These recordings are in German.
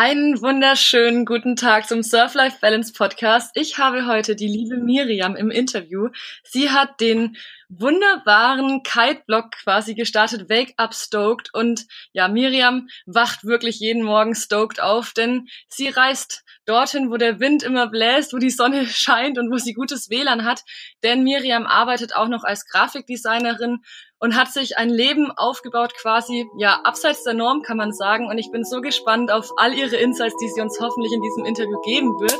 Einen wunderschönen guten Tag zum Surf Life Balance Podcast. Ich habe heute die liebe Miriam im Interview. Sie hat den wunderbaren Kite-Blog quasi gestartet, Wake Up Stoked. Und ja, Miriam wacht wirklich jeden Morgen stoked auf, denn sie reist dorthin, wo der Wind immer bläst, wo die Sonne scheint und wo sie gutes WLAN hat. Denn Miriam arbeitet auch noch als Grafikdesignerin und hat sich ein Leben aufgebaut, quasi, ja, abseits der Norm, kann man sagen. Und ich bin so gespannt auf all ihre Insights, die sie uns hoffentlich in diesem Interview geben wird.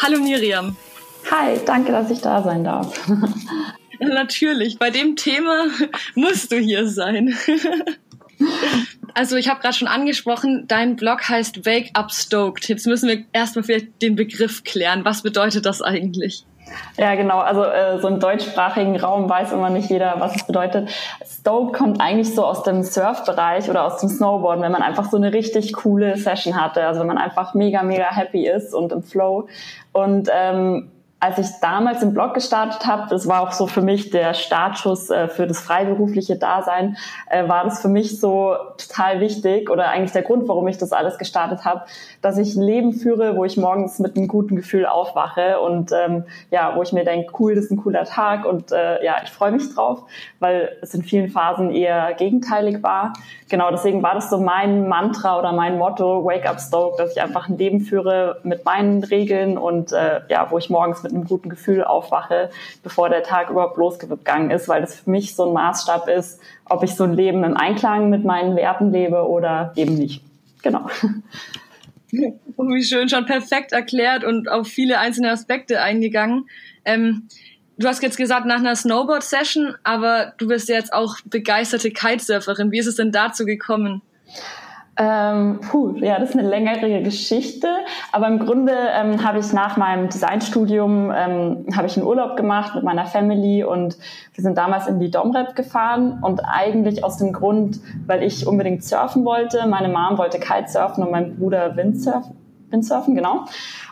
Hallo Miriam. Hi, danke, dass ich da sein darf. Natürlich, bei dem Thema musst du hier sein. Also ich habe gerade schon angesprochen, dein Blog heißt Wake Up Stoked. Jetzt müssen wir erstmal vielleicht den Begriff klären. Was bedeutet das eigentlich? Ja, genau. Also äh, so im deutschsprachigen Raum weiß immer nicht jeder, was es bedeutet. Stoked kommt eigentlich so aus dem Surfbereich oder aus dem Snowboarden, wenn man einfach so eine richtig coole Session hatte. Also wenn man einfach mega, mega happy ist und im Flow. Und ähm, als ich damals im Blog gestartet habe, das war auch so für mich der Startschuss äh, für das freiberufliche Dasein, äh, war das für mich so total wichtig oder eigentlich der Grund, warum ich das alles gestartet habe, dass ich ein Leben führe, wo ich morgens mit einem guten Gefühl aufwache und ähm, ja, wo ich mir denke, cool, das ist ein cooler Tag und äh, ja, ich freue mich drauf, weil es in vielen Phasen eher gegenteilig war. Genau, deswegen war das so mein Mantra oder mein Motto, Wake Up Stoke, dass ich einfach ein Leben führe mit meinen Regeln und äh, ja, wo ich morgens mit mit einem guten Gefühl aufwache, bevor der Tag überhaupt losgegangen ist, weil das für mich so ein Maßstab ist, ob ich so ein Leben im Einklang mit meinen Werten lebe oder eben nicht. Genau. Wie schön, schon perfekt erklärt und auf viele einzelne Aspekte eingegangen. Ähm, du hast jetzt gesagt, nach einer Snowboard-Session, aber du bist jetzt auch begeisterte Kitesurferin. Wie ist es denn dazu gekommen? Ähm, puh, ja, das ist eine längere Geschichte, aber im Grunde ähm, habe ich nach meinem Designstudium ähm, habe ich einen Urlaub gemacht mit meiner Family und wir sind damals in die Domrep gefahren und eigentlich aus dem Grund, weil ich unbedingt surfen wollte. Meine Mom wollte Kitesurfen und mein Bruder Windsurfen, Windsurfen genau.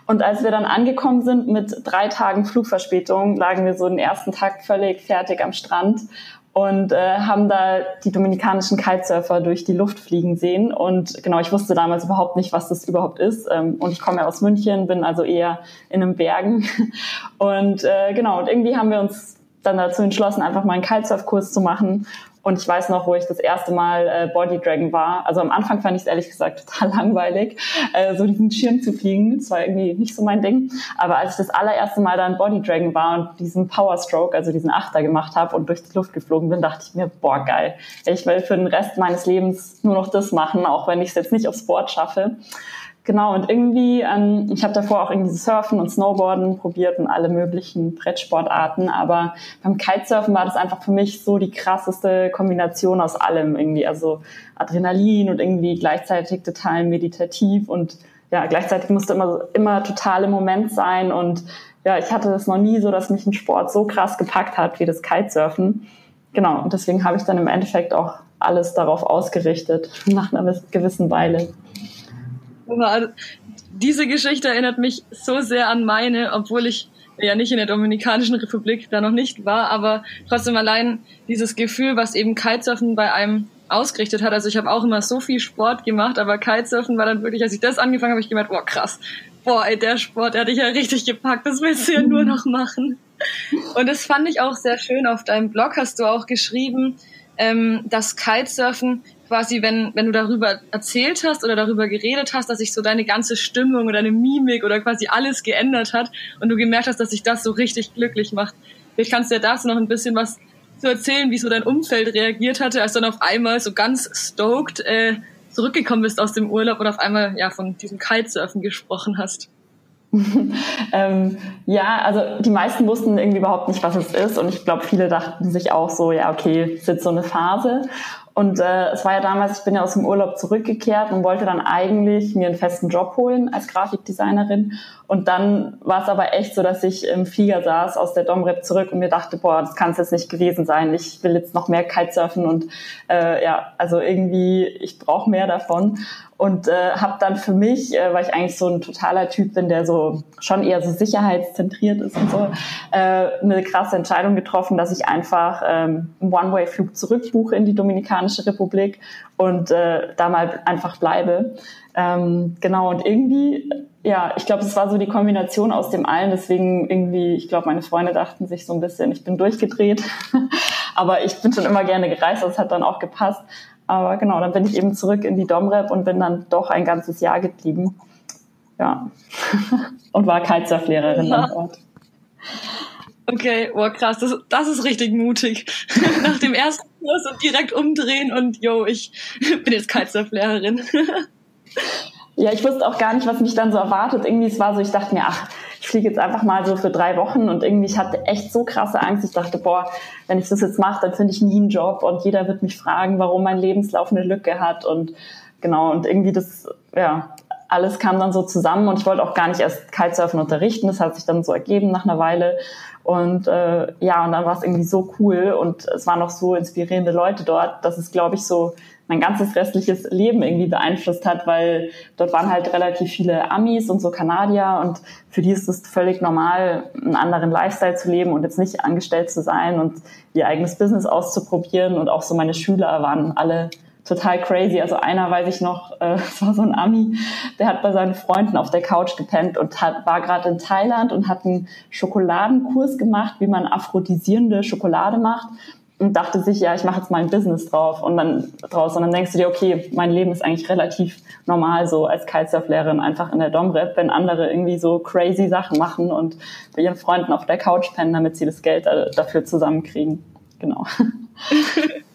Und als wir dann angekommen sind mit drei Tagen Flugverspätung, lagen wir so den ersten Tag völlig fertig am Strand und äh, haben da die dominikanischen Kitesurfer durch die Luft fliegen sehen. Und genau, ich wusste damals überhaupt nicht, was das überhaupt ist. Ähm, und ich komme ja aus München, bin also eher in den Bergen. Und äh, genau, und irgendwie haben wir uns dann dazu entschlossen, einfach mal einen Kitesurf-Kurs zu machen. Und ich weiß noch, wo ich das erste Mal äh, Body Dragon war. Also am Anfang fand ich es ehrlich gesagt total langweilig, äh, so diesen Schirm zu fliegen. Das war irgendwie nicht so mein Ding. Aber als ich das allererste Mal dann Body Dragon war und diesen Power Stroke, also diesen Achter gemacht habe und durch die Luft geflogen bin, dachte ich mir, boah, geil. Ich will für den Rest meines Lebens nur noch das machen, auch wenn ich es jetzt nicht aufs Board schaffe. Genau, und irgendwie, ähm, ich habe davor auch irgendwie Surfen und Snowboarden probiert und alle möglichen Brettsportarten, aber beim Kitesurfen war das einfach für mich so die krasseste Kombination aus allem irgendwie. Also Adrenalin und irgendwie gleichzeitig total meditativ und ja, gleichzeitig musste immer, immer total im Moment sein und ja, ich hatte es noch nie so, dass mich ein Sport so krass gepackt hat wie das Kitesurfen. Genau, und deswegen habe ich dann im Endeffekt auch alles darauf ausgerichtet, nach einer gewissen Weile. Also, diese Geschichte erinnert mich so sehr an meine, obwohl ich ja nicht in der Dominikanischen Republik da noch nicht war, aber trotzdem allein dieses Gefühl, was eben Kitesurfen bei einem ausgerichtet hat. Also ich habe auch immer so viel Sport gemacht, aber Kitesurfen war dann wirklich, als ich das angefangen habe, ich gemerkt, boah krass, boah ey, der Sport, der hat dich ja richtig gepackt, das willst du ja nur noch machen. Und das fand ich auch sehr schön. Auf deinem Blog hast du auch geschrieben, ähm, dass Kitesurfen quasi, wenn, wenn du darüber erzählt hast oder darüber geredet hast, dass sich so deine ganze Stimmung oder deine Mimik oder quasi alles geändert hat und du gemerkt hast, dass sich das so richtig glücklich macht. Vielleicht kannst du ja dazu noch ein bisschen was zu erzählen, wie so dein Umfeld reagiert hatte, als du dann auf einmal so ganz stoked äh, zurückgekommen bist aus dem Urlaub und auf einmal ja von diesem Kitesurfen gesprochen hast. ähm, ja, also die meisten wussten irgendwie überhaupt nicht, was es ist und ich glaube, viele dachten sich auch so, ja, okay, ist jetzt so eine Phase Und äh, es war ja damals, ich bin ja aus dem Urlaub zurückgekehrt und wollte dann eigentlich mir einen festen Job holen als Grafikdesignerin. Und dann war es aber echt so, dass ich im Flieger saß aus der Domrep zurück und mir dachte, boah, das kann es jetzt nicht gewesen sein. Ich will jetzt noch mehr Kitesurfen und äh, ja, also irgendwie, ich brauche mehr davon und äh, habe dann für mich, äh, weil ich eigentlich so ein totaler Typ bin, der so schon eher so sicherheitszentriert ist und so, äh, eine krasse Entscheidung getroffen, dass ich einfach ähm, einen One-Way-Flug zurückbuche in die Dominikanische Republik und äh, da mal einfach bleibe. Ähm, genau, und irgendwie, ja, ich glaube, es war so die Kombination aus dem allen, deswegen irgendwie, ich glaube, meine Freunde dachten sich so ein bisschen, ich bin durchgedreht, aber ich bin schon immer gerne gereist, das hat dann auch gepasst. Aber genau, dann bin ich eben zurück in die Domrep und bin dann doch ein ganzes Jahr geblieben. Ja. und war Kitesurf-Lehrerin ja. dann dort. Okay, oh krass, das, das ist richtig mutig. Nach dem ersten Kurs und direkt umdrehen und yo, ich bin jetzt Kitesurf-Lehrerin. ja, ich wusste auch gar nicht, was mich dann so erwartet. Irgendwie, es war so, ich dachte mir, ach, ich fliege jetzt einfach mal so für drei Wochen und irgendwie, ich hatte echt so krasse Angst. Ich dachte, boah, wenn ich das jetzt mache, dann finde ich nie einen Job und jeder wird mich fragen, warum mein Lebenslauf eine Lücke hat und genau, und irgendwie das, ja, alles kam dann so zusammen und ich wollte auch gar nicht erst Kitesurfen unterrichten. Das hat sich dann so ergeben nach einer Weile. Und äh, ja, und dann war es irgendwie so cool und es waren noch so inspirierende Leute dort, dass es, glaube ich, so mein ganzes restliches Leben irgendwie beeinflusst hat, weil dort waren halt relativ viele Amis und so Kanadier und für die ist es völlig normal, einen anderen Lifestyle zu leben und jetzt nicht angestellt zu sein und ihr eigenes Business auszuprobieren. Und auch so meine Schüler waren alle total crazy. Also einer weiß ich noch, äh, das war so ein Ami, der hat bei seinen Freunden auf der Couch gepennt und hat, war gerade in Thailand und hat einen Schokoladenkurs gemacht, wie man aphrodisierende Schokolade macht und dachte sich, ja, ich mache jetzt mal ein Business drauf und dann draus und dann denkst du dir, okay, mein Leben ist eigentlich relativ normal so als Kitesurf-Lehrerin einfach in der Domrep, wenn andere irgendwie so crazy Sachen machen und bei ihren Freunden auf der Couch pennen, damit sie das Geld dafür zusammenkriegen. Genau.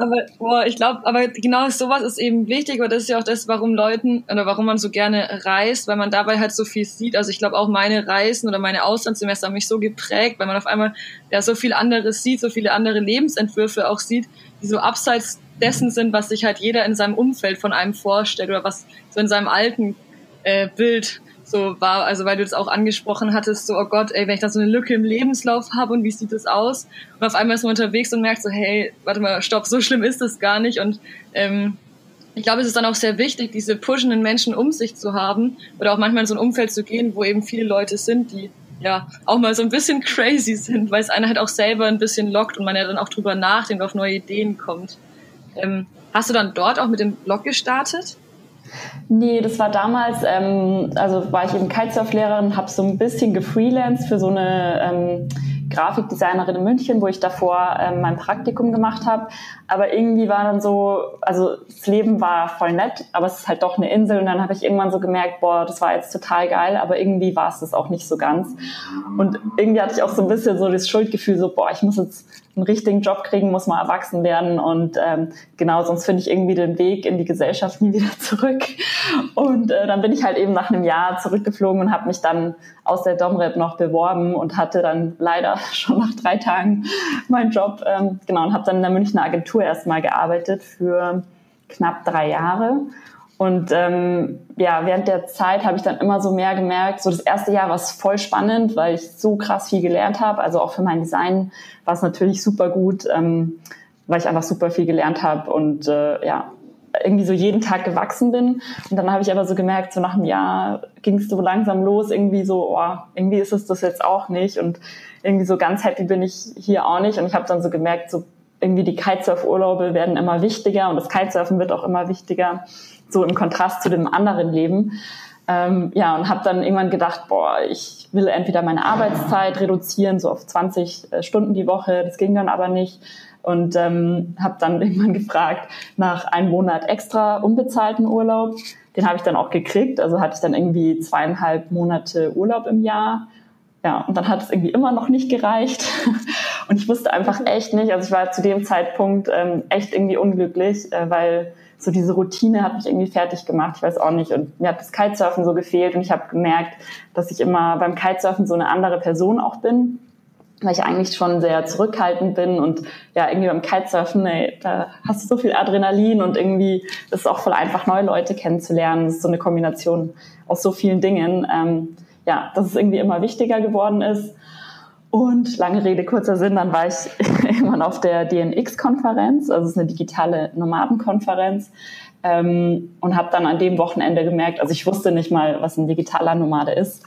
Aber boah, ich glaube, aber genau sowas ist eben wichtig, weil das ist ja auch das, warum Leuten oder warum man so gerne reist, weil man dabei halt so viel sieht. Also ich glaube auch meine Reisen oder meine Auslandssemester haben mich so geprägt, weil man auf einmal ja so viel anderes sieht, so viele andere Lebensentwürfe auch sieht, die so abseits dessen sind, was sich halt jeder in seinem Umfeld von einem vorstellt oder was so in seinem alten äh, Bild so war, also weil du das auch angesprochen hattest, so, oh Gott, ey, wenn ich da so eine Lücke im Lebenslauf habe und wie sieht das aus? Und auf einmal ist man unterwegs und merkt so, hey, warte mal, stopp, so schlimm ist das gar nicht. Und ähm, ich glaube, es ist dann auch sehr wichtig, diese pushenden Menschen um sich zu haben oder auch manchmal in so ein Umfeld zu gehen, wo eben viele Leute sind, die ja auch mal so ein bisschen crazy sind, weil es einer halt auch selber ein bisschen lockt und man ja dann auch drüber nachdenkt, auf neue Ideen kommt. Ähm, hast du dann dort auch mit dem Blog gestartet? Nee, das war damals, ähm, also war ich eben Kitesurf-Lehrerin, habe so ein bisschen gefreelanced für so eine ähm, Grafikdesignerin in München, wo ich davor ähm, mein Praktikum gemacht habe. Aber irgendwie war dann so, also das Leben war voll nett, aber es ist halt doch eine Insel. Und dann habe ich irgendwann so gemerkt, boah, das war jetzt total geil, aber irgendwie war es das auch nicht so ganz. Und irgendwie hatte ich auch so ein bisschen so das Schuldgefühl, so, boah, ich muss jetzt einen richtigen Job kriegen, muss mal erwachsen werden. Und ähm, genau, sonst finde ich irgendwie den Weg in die Gesellschaft nie wieder zurück. Und äh, dann bin ich halt eben nach einem Jahr zurückgeflogen und habe mich dann aus der Domrep noch beworben und hatte dann leider schon nach drei Tagen meinen Job, ähm, genau, und habe dann in der Münchner Agentur erstmal gearbeitet für knapp drei Jahre und ähm, ja, während der Zeit habe ich dann immer so mehr gemerkt, so das erste Jahr war es voll spannend, weil ich so krass viel gelernt habe. Also auch für mein Design war es natürlich super gut, ähm, weil ich einfach super viel gelernt habe und äh, ja, irgendwie so jeden Tag gewachsen bin. Und dann habe ich aber so gemerkt, so nach einem Jahr ging es so langsam los, irgendwie so, oh, irgendwie ist es das jetzt auch nicht. Und irgendwie so ganz happy bin ich hier auch nicht. Und ich habe dann so gemerkt, so irgendwie die Kitesurf-Urlaube werden immer wichtiger und das Kitesurfen wird auch immer wichtiger so im Kontrast zu dem anderen Leben. Ähm, ja, und habe dann irgendwann gedacht, boah, ich will entweder meine Arbeitszeit reduzieren, so auf 20 äh, Stunden die Woche. Das ging dann aber nicht. Und ähm, habe dann irgendwann gefragt nach einem Monat extra unbezahlten Urlaub. Den habe ich dann auch gekriegt. Also hatte ich dann irgendwie zweieinhalb Monate Urlaub im Jahr. Ja, und dann hat es irgendwie immer noch nicht gereicht. Und ich wusste einfach echt nicht, also ich war zu dem Zeitpunkt ähm, echt irgendwie unglücklich, äh, weil so diese Routine hat mich irgendwie fertig gemacht, ich weiß auch nicht. Und mir hat das Kitesurfen so gefehlt und ich habe gemerkt, dass ich immer beim Kitesurfen so eine andere Person auch bin. weil ich eigentlich schon sehr zurückhaltend bin und ja, irgendwie beim Kitesurfen, ey, da hast du so viel Adrenalin und irgendwie ist es auch voll einfach, neue Leute kennenzulernen. Das ist so eine Kombination aus so vielen Dingen. Ähm, ja, dass es irgendwie immer wichtiger geworden ist. Und lange Rede, kurzer Sinn, dann war ich irgendwann auf der DNX-Konferenz, also es ist eine digitale Nomadenkonferenz, ähm, und habe dann an dem Wochenende gemerkt, also ich wusste nicht mal, was ein digitaler Nomade ist.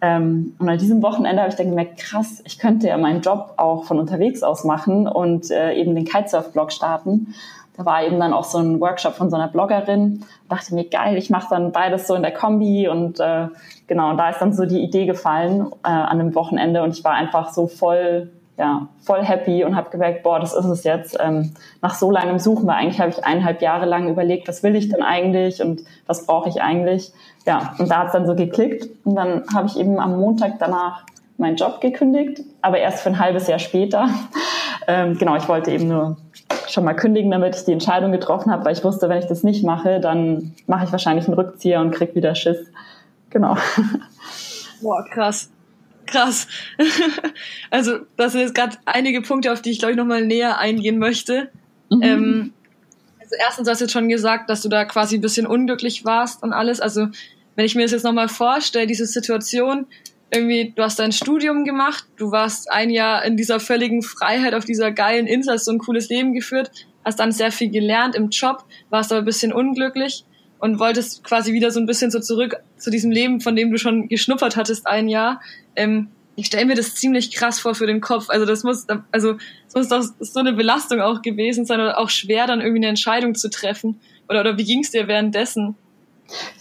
Ähm, und an diesem Wochenende habe ich dann gemerkt, krass, ich könnte ja meinen Job auch von unterwegs aus machen und äh, eben den Kitesurf-Blog starten. Da war eben dann auch so ein Workshop von so einer Bloggerin. Dachte mir, geil, ich mache dann beides so in der Kombi und äh, genau, und da ist dann so die Idee gefallen äh, an einem Wochenende und ich war einfach so voll, ja, voll happy und habe gemerkt, boah, das ist es jetzt. Ähm, nach so langem Suchen, weil eigentlich habe ich eineinhalb Jahre lang überlegt, was will ich denn eigentlich und was brauche ich eigentlich. Ja, und da hat es dann so geklickt und dann habe ich eben am Montag danach meinen Job gekündigt, aber erst für ein halbes Jahr später. Ähm, genau, ich wollte eben nur schon mal kündigen, damit ich die Entscheidung getroffen habe, weil ich wusste, wenn ich das nicht mache, dann mache ich wahrscheinlich einen Rückzieher und krieg wieder Schiss. Genau. Boah, krass. Krass. also, das sind jetzt gerade einige Punkte, auf die ich, glaube ich, nochmal näher eingehen möchte. Mhm. Ähm, also erstens, du hast jetzt schon gesagt, dass du da quasi ein bisschen unglücklich warst und alles. Also, wenn ich mir das jetzt nochmal vorstelle, diese Situation, irgendwie, du hast dein Studium gemacht, du warst ein Jahr in dieser völligen Freiheit auf dieser geilen Insel, hast so ein cooles Leben geführt, hast dann sehr viel gelernt im Job, warst aber ein bisschen unglücklich und wolltest quasi wieder so ein bisschen so zurück zu diesem Leben, von dem du schon geschnuppert hattest ein Jahr. Ähm, ich stelle mir das ziemlich krass vor für den Kopf. Also das muss, also das muss doch so eine Belastung auch gewesen sein oder auch schwer, dann irgendwie eine Entscheidung zu treffen. Oder, oder wie ging es dir währenddessen?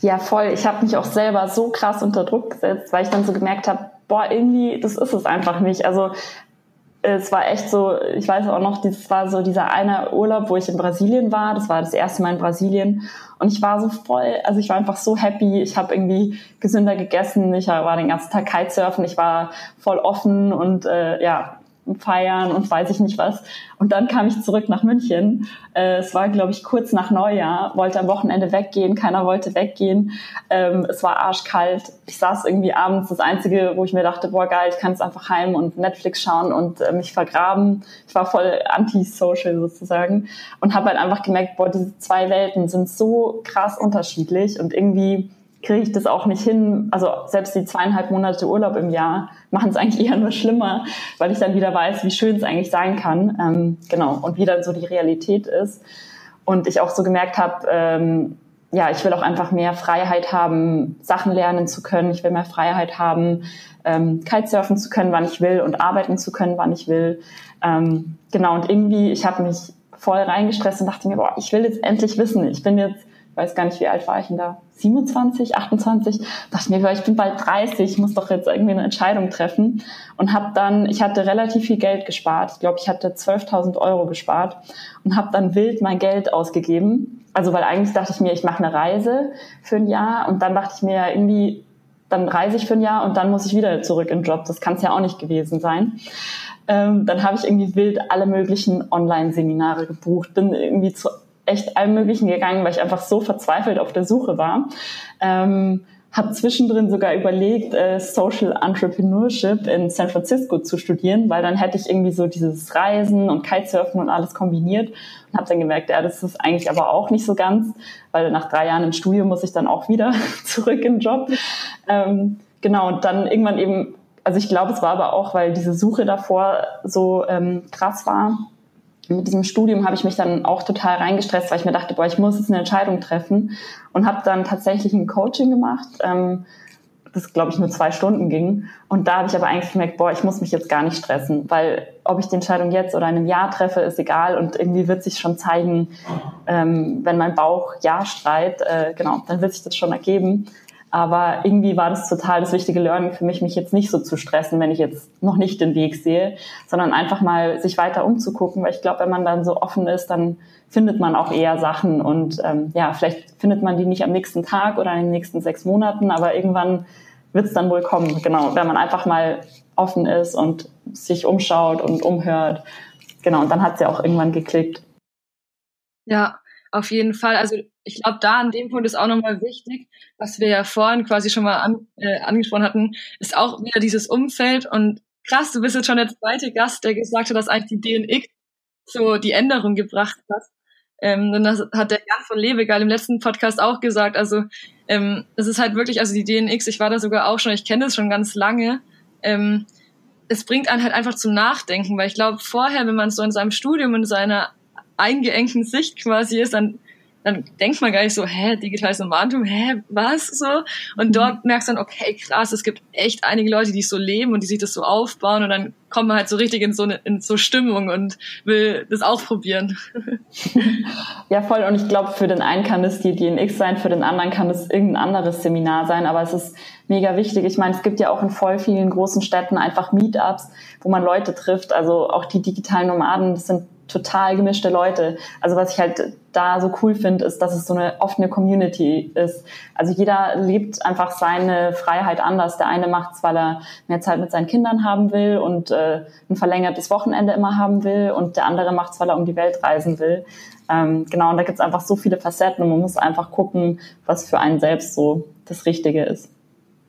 Ja, voll. Ich habe mich auch selber so krass unter Druck gesetzt, weil ich dann so gemerkt habe, boah, irgendwie, das ist es einfach nicht. Also es war echt so, ich weiß auch noch, das war so dieser eine Urlaub, wo ich in Brasilien war. Das war das erste Mal in Brasilien. Und ich war so voll, also ich war einfach so happy. Ich habe irgendwie gesünder gegessen. Ich war den ganzen Tag Kitesurfen. Ich war voll offen und äh, ja, feiern und weiß ich nicht was. Und dann kam ich zurück nach München. Äh, es war, glaube ich, kurz nach Neujahr, wollte am Wochenende weggehen, keiner wollte weggehen. Ähm, es war arschkalt. Ich saß irgendwie abends, das Einzige, wo ich mir dachte, boah geil, ich kann jetzt einfach heim und Netflix schauen und äh, mich vergraben. Ich war voll anti-social sozusagen und habe halt einfach gemerkt, boah, diese zwei Welten sind so krass unterschiedlich und irgendwie kriege ich das auch nicht hin. Also selbst die zweieinhalb Monate Urlaub im Jahr machen es eigentlich eher nur schlimmer, weil ich dann wieder weiß, wie schön es eigentlich sein kann. Ähm, genau, und wie dann so die Realität ist. Und ich auch so gemerkt habe, ähm, ja, ich will auch einfach mehr Freiheit haben, Sachen lernen zu können. Ich will mehr Freiheit haben, ähm, Kitesurfen zu können, wann ich will und arbeiten zu können, wann ich will. Ähm, genau, und irgendwie, ich habe mich voll reingestresst und dachte mir, boah, ich will jetzt endlich wissen. Ich bin jetzt weiß gar nicht, wie alt war ich denn da? 27, 28? Dachte mir, ich bin bald 30, ich muss doch jetzt irgendwie eine Entscheidung treffen. Und habe dann, ich hatte relativ viel Geld gespart. Ich glaube, ich hatte 12.000 Euro gespart und habe dann wild mein Geld ausgegeben. Also weil eigentlich dachte ich mir, ich mache eine Reise für ein Jahr und dann dachte ich mir irgendwie, dann reise ich für ein Jahr und dann muss ich wieder zurück in den Job. Das kann es ja auch nicht gewesen sein. Ähm, dann habe ich irgendwie wild alle möglichen Online-Seminare gebucht, bin irgendwie zu echt allem Möglichen gegangen, weil ich einfach so verzweifelt auf der Suche war. Ähm, habe zwischendrin sogar überlegt, äh, Social Entrepreneurship in San Francisco zu studieren, weil dann hätte ich irgendwie so dieses Reisen und Kitesurfen und alles kombiniert und habe dann gemerkt, ja, das ist eigentlich aber auch nicht so ganz, weil nach drei Jahren im Studium muss ich dann auch wieder zurück in den Job. Ähm, genau, und dann irgendwann eben, also ich glaube, es war aber auch, weil diese Suche davor so ähm, krass war, mit diesem Studium habe ich mich dann auch total reingestresst, weil ich mir dachte, boah, ich muss jetzt eine Entscheidung treffen und habe dann tatsächlich ein Coaching gemacht, ähm, das glaube ich nur zwei Stunden ging. Und da habe ich aber eigentlich gemerkt, boah, ich muss mich jetzt gar nicht stressen, weil ob ich die Entscheidung jetzt oder in einem Jahr treffe, ist egal und irgendwie wird sich schon zeigen, ähm, wenn mein Bauch ja schreit, äh, genau, dann wird sich das schon ergeben. Aber irgendwie war das total das wichtige Learning für mich, mich jetzt nicht so zu stressen, wenn ich jetzt noch nicht den Weg sehe, sondern einfach mal sich weiter umzugucken, weil ich glaube, wenn man dann so offen ist, dann findet man auch eher Sachen und ähm, ja, vielleicht findet man die nicht am nächsten Tag oder in den nächsten sechs Monaten, aber irgendwann wird es dann wohl kommen, genau, wenn man einfach mal offen ist und sich umschaut und umhört. Genau, und dann hat es ja auch irgendwann geklickt. Ja, auf jeden Fall. Also ich glaube, da an dem Punkt ist auch nochmal wichtig, was wir ja vorhin quasi schon mal an, äh, angesprochen hatten, ist auch wieder dieses Umfeld und krass, du bist jetzt schon der zweite Gast, der gesagt hat, dass eigentlich die DNX so die Änderung gebracht hat. Ähm, und das hat der Jan von Lebegeil im letzten Podcast auch gesagt. Also ähm, es ist halt wirklich, also die DNX, ich war da sogar auch schon, ich kenne das schon ganz lange. Ähm, es bringt einen halt einfach zum Nachdenken, weil ich glaube, vorher, wenn man so in seinem Studium in seiner eingeengten Sicht quasi ist, dann dann denkt man gar nicht so, hä, digitales Nomadentum, hä, was so? Und mhm. dort merkst du dann, okay, krass, es gibt echt einige Leute, die so leben und die sich das so aufbauen und dann kommt man halt so richtig in so eine in so Stimmung und will das auch probieren. ja, voll. Und ich glaube, für den einen kann es die DNX sein, für den anderen kann es irgendein anderes Seminar sein, aber es ist mega wichtig. Ich meine, es gibt ja auch in voll vielen großen Städten einfach Meetups, wo man Leute trifft. Also auch die digitalen Nomaden, das sind total gemischte Leute. Also was ich halt da so cool finde, ist, dass es so eine offene Community ist. Also jeder lebt einfach seine Freiheit anders. Der eine macht es, weil er mehr Zeit mit seinen Kindern haben will und äh, ein verlängertes Wochenende immer haben will und der andere macht es, weil er um die Welt reisen will. Ähm, genau, und da gibt es einfach so viele Facetten und man muss einfach gucken, was für einen selbst so das Richtige ist.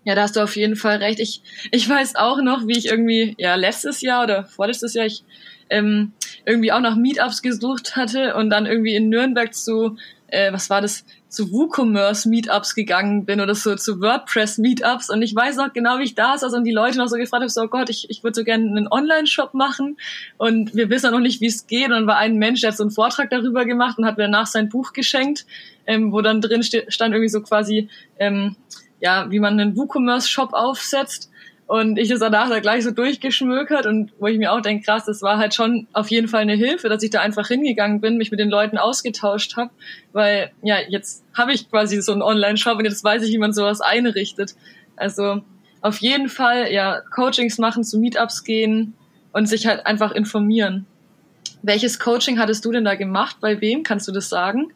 Ja, da hast du auf jeden Fall recht. Ich, ich weiß auch noch, wie ich irgendwie, ja, letztes Jahr oder vorletztes Jahr, ich ähm, irgendwie auch nach Meetups gesucht hatte und dann irgendwie in Nürnberg zu, äh, was war das, zu WooCommerce Meetups gegangen bin oder so zu WordPress Meetups. Und ich weiß noch genau, wie ich da saß und die Leute noch so gefragt habe, so oh Gott, ich, ich würde so gerne einen Online-Shop machen. Und wir wissen noch nicht, wie es geht. Und dann war ein Mensch, der hat so einen Vortrag darüber gemacht und hat mir danach sein Buch geschenkt, ähm, wo dann drin stand irgendwie so quasi, ähm, ja, wie man einen WooCommerce Shop aufsetzt und ich das danach da gleich so durchgeschmökert und wo ich mir auch denke, krass, das war halt schon auf jeden Fall eine Hilfe, dass ich da einfach hingegangen bin, mich mit den Leuten ausgetauscht habe, weil ja, jetzt habe ich quasi so einen Online-Shop und jetzt weiß ich, wie man sowas einrichtet. Also auf jeden Fall, ja, Coachings machen, zu Meetups gehen und sich halt einfach informieren. Welches Coaching hattest du denn da gemacht? Bei wem? Kannst du das sagen?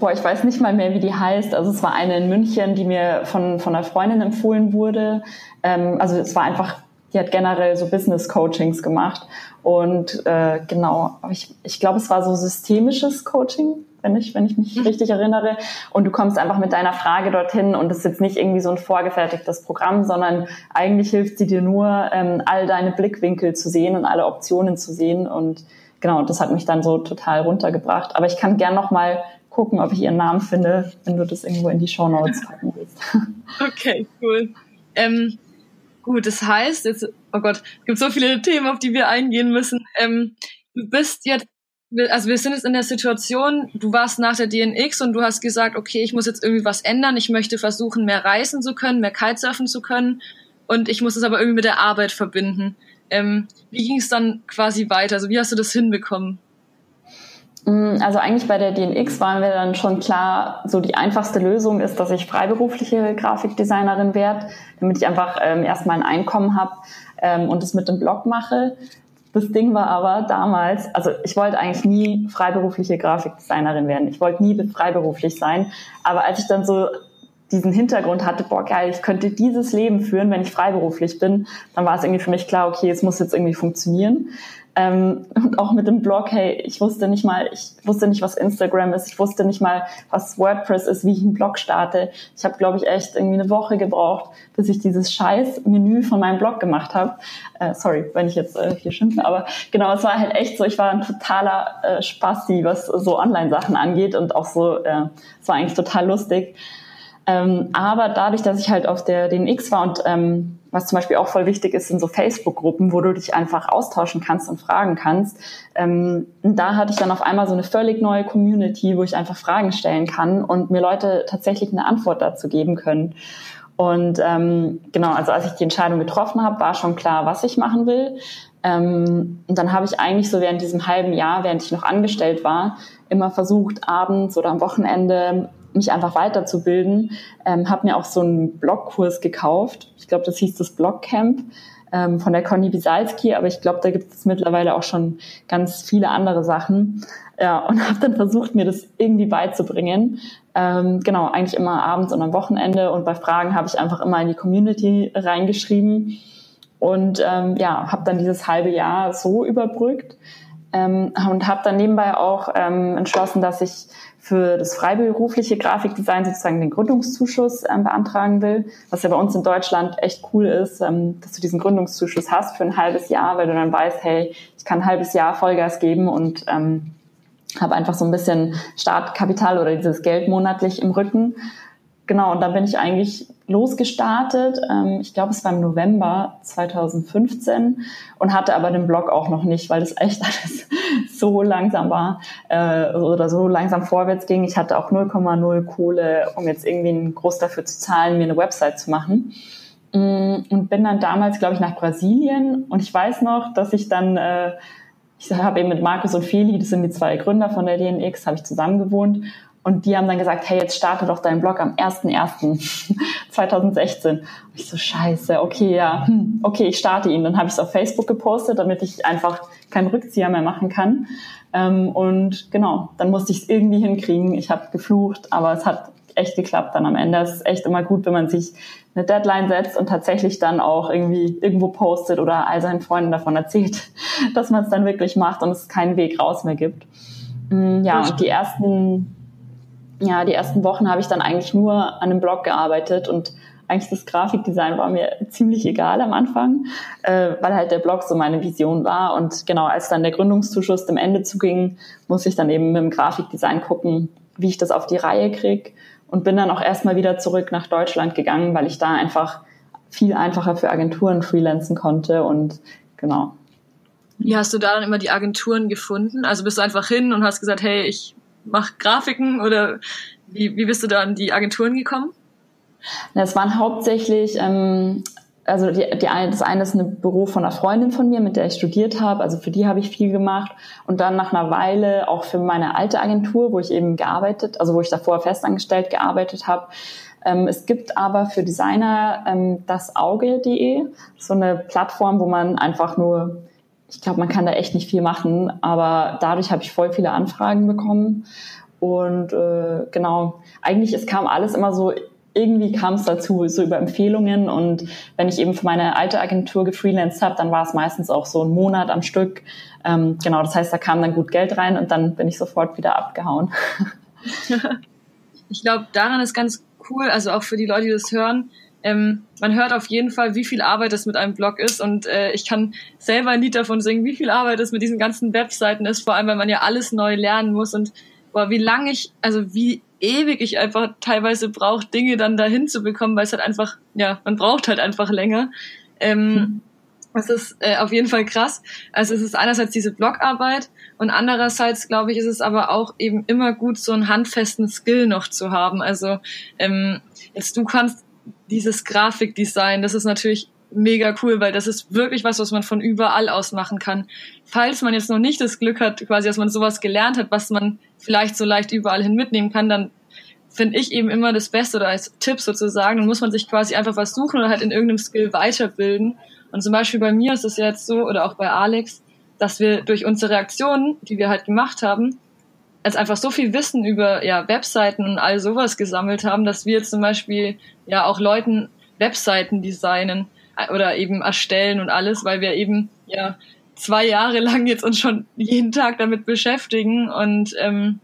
Boah, ich weiß nicht mal mehr, wie die heißt. Also es war eine in München, die mir von, von einer Freundin empfohlen wurde. Ähm, also es war einfach, die hat generell so Business Coachings gemacht. Und äh, genau, ich, ich glaube, es war so systemisches Coaching, wenn ich, wenn ich mich mhm. richtig erinnere. Und du kommst einfach mit deiner Frage dorthin und es ist jetzt nicht irgendwie so ein vorgefertigtes Programm, sondern eigentlich hilft sie dir nur, ähm, all deine Blickwinkel zu sehen und alle Optionen zu sehen. Und genau, das hat mich dann so total runtergebracht. Aber ich kann gern noch mal gucken, ob ich ihren Namen finde, wenn du das irgendwo in die Show Notes packen willst. Okay, cool. Ähm, gut, das heißt, jetzt, oh Gott, es gibt so viele Themen, auf die wir eingehen müssen. Ähm, du bist jetzt, also wir sind jetzt in der Situation, du warst nach der DNX und du hast gesagt, okay, ich muss jetzt irgendwie was ändern, ich möchte versuchen, mehr reisen zu können, mehr Kitesurfen zu können und ich muss es aber irgendwie mit der Arbeit verbinden. Ähm, wie ging es dann quasi weiter? Also wie hast du das hinbekommen? Mm, also eigentlich bei der DNX waren wir dann schon klar, so die einfachste Lösung ist, dass ich freiberufliche Grafikdesignerin werde, damit ich einfach ähm, erstmal ein Einkommen habe ähm, und es mit dem Blog mache. Das Ding war aber damals, also ich wollte eigentlich nie freiberufliche Grafikdesignerin werden. Ich wollte nie freiberuflich sein. Aber als ich dann so diesen Hintergrund hatte, boah geil, ich könnte dieses Leben führen, wenn ich freiberuflich bin, dann war es irgendwie für mich klar, okay, es muss jetzt irgendwie funktionieren. Ähm, und auch mit dem Blog, hey, ich wusste nicht mal, ich wusste nicht, was Instagram ist, ich wusste nicht mal, was WordPress ist, wie ich einen Blog starte. Ich habe, glaube ich, echt irgendwie eine Woche gebraucht, bis ich dieses scheiß Menü von meinem Blog gemacht habe. Äh, sorry, wenn ich jetzt äh, hier schimpfe, aber genau, es war halt echt so, ich war ein totaler äh, Spasti, was so Online-Sachen angeht und auch so, äh, es war eigentlich total lustig. Ähm, aber dadurch, dass ich halt auf der DNX war und ähm, was zum Beispiel auch voll wichtig ist, sind so Facebook-Gruppen, wo du dich einfach austauschen kannst und fragen kannst. Ähm, da hatte ich dann auf einmal so eine völlig neue Community, wo ich einfach Fragen stellen kann und mir Leute tatsächlich eine Antwort dazu geben können. Und ähm, genau, also als ich die Entscheidung getroffen habe, war schon klar, was ich machen will. Ähm, und dann habe ich eigentlich so während diesem halben Jahr, während ich noch angestellt war, immer versucht, abends oder am Wochenende mich einfach weiterzubilden. Ähm, habe mir auch so einen Blogkurs gekauft. Ich glaube, das hieß das Blogcamp ähm, von der Conny Bisalski, aber ich glaube, da gibt es mittlerweile auch schon ganz viele andere Sachen. Ja, und habe dann versucht, mir das irgendwie beizubringen. Ähm, genau, eigentlich immer abends und am Wochenende. Und bei Fragen habe ich einfach immer in die Community reingeschrieben. Und ähm, ja, habe dann dieses halbe Jahr so überbrückt. Ähm, und habe dann nebenbei auch ähm, entschlossen, dass ich für das freiberufliche Grafikdesign sozusagen den Gründungszuschuss ähm, beantragen will, was ja bei uns in Deutschland echt cool ist, ähm, dass du diesen Gründungszuschuss hast für ein halbes Jahr, weil du dann weißt, hey, ich kann ein halbes Jahr Vollgas geben und ähm, habe einfach so ein bisschen Startkapital oder dieses Geld monatlich im Rücken. Genau, und dann bin ich eigentlich losgestartet. Ähm, ich glaube, es war im November 2015 und hatte aber den Blog auch noch nicht, weil das echt alles so langsam war äh, oder so langsam vorwärts ging. Ich hatte auch 0,0 Kohle, um jetzt irgendwie einen Groß dafür zu zahlen, mir eine Website zu machen. Mm, und bin dann damals, glaube ich, nach Brasilien und ich weiß noch, dass ich dann äh, ich habe eben mit Markus und Feli, das sind die zwei Gründer von der DNX, habe ich zusammen gewohnt. Und die haben dann gesagt, hey, jetzt starte doch deinen Blog am 1.1.2016. Und ich so, scheiße, okay, ja, hm, okay, ich starte ihn. Dann habe ich es auf Facebook gepostet, damit ich einfach keinen Rückzieher mehr machen kann. Ähm, und genau, dann musste ich es irgendwie hinkriegen. Ich habe geflucht, aber es hat echt geklappt dann am Ende. Es ist echt immer gut, wenn man sich eine Deadline setzt und tatsächlich dann auch irgendwie irgendwo postet oder all seinen Freunden davon erzählt, dass man es dann wirklich macht und es keinen Weg raus mehr gibt. Mm, ja, und die ersten, ja, die ersten Wochen habe ich dann eigentlich nur an einem Blog gearbeitet und eigentlich das Grafikdesign war mir ziemlich egal am Anfang, äh, weil halt der Blog so meine Vision war. Und genau, als dann der Gründungszuschuss dem Ende zuging, muss ich dann eben mit dem Grafikdesign gucken, wie ich das auf die Reihe kriege und bin dann auch erstmal wieder zurück nach Deutschland gegangen, weil ich da einfach viel einfacher für Agenturen freelancen konnte und genau. Wie hast du da dann immer die Agenturen gefunden? Also bist du einfach hin und hast gesagt, hey, ich mache Grafiken oder wie, wie bist du da an die Agenturen gekommen? Das waren hauptsächlich ähm, also die, die eine, das eine ist ein Büro von einer Freundin von mir, mit der ich studiert habe. Also für die habe ich viel gemacht. Und dann nach einer Weile auch für meine alte Agentur, wo ich eben gearbeitet, also wo ich davor festangestellt gearbeitet habe. Ähm, es gibt aber für Designer ähm, das Auge.de, so eine Plattform, wo man einfach nur, ich glaube, man kann da echt nicht viel machen, aber dadurch habe ich voll viele Anfragen bekommen. Und äh, genau, eigentlich, es kam alles immer so irgendwie kam es dazu, so über Empfehlungen. Und wenn ich eben für meine alte Agentur gefreelanced habe, dann war es meistens auch so ein Monat am Stück. Ähm, genau, das heißt, da kam dann gut Geld rein und dann bin ich sofort wieder abgehauen. ich glaube, daran ist ganz cool, also auch für die Leute, die das hören, ähm, man hört auf jeden Fall, wie viel Arbeit es mit einem Blog ist und äh, ich kann selber ein Lied davon singen, wie viel Arbeit es mit diesen ganzen Webseiten ist, vor allem, weil man ja alles neu lernen muss und boah, wie lange ich, also wie ewig ich einfach teilweise brauche, Dinge dann dahin zu bekommen, weil es halt einfach, ja, man braucht halt einfach länger. Ähm, hm. Das ist äh, auf jeden Fall krass. Also es ist einerseits diese Blogarbeit und andererseits, glaube ich, ist es aber auch eben immer gut, so einen handfesten Skill noch zu haben. Also ähm, jetzt du kannst dieses Grafikdesign, das ist natürlich mega cool, weil das ist wirklich was, was man von überall aus machen kann. Falls man jetzt noch nicht das Glück hat, quasi, dass man sowas gelernt hat, was man vielleicht so leicht überall hin mitnehmen kann, dann finde ich eben immer das Beste oder als Tipp sozusagen, dann muss man sich quasi einfach was suchen oder halt in irgendeinem Skill weiterbilden. Und zum Beispiel bei mir ist es jetzt so, oder auch bei Alex, dass wir durch unsere Aktionen, die wir halt gemacht haben, als einfach so viel Wissen über ja, Webseiten und all sowas gesammelt haben, dass wir zum Beispiel ja auch Leuten Webseiten designen oder eben erstellen und alles, weil wir eben ja zwei Jahre lang jetzt uns schon jeden Tag damit beschäftigen und ähm,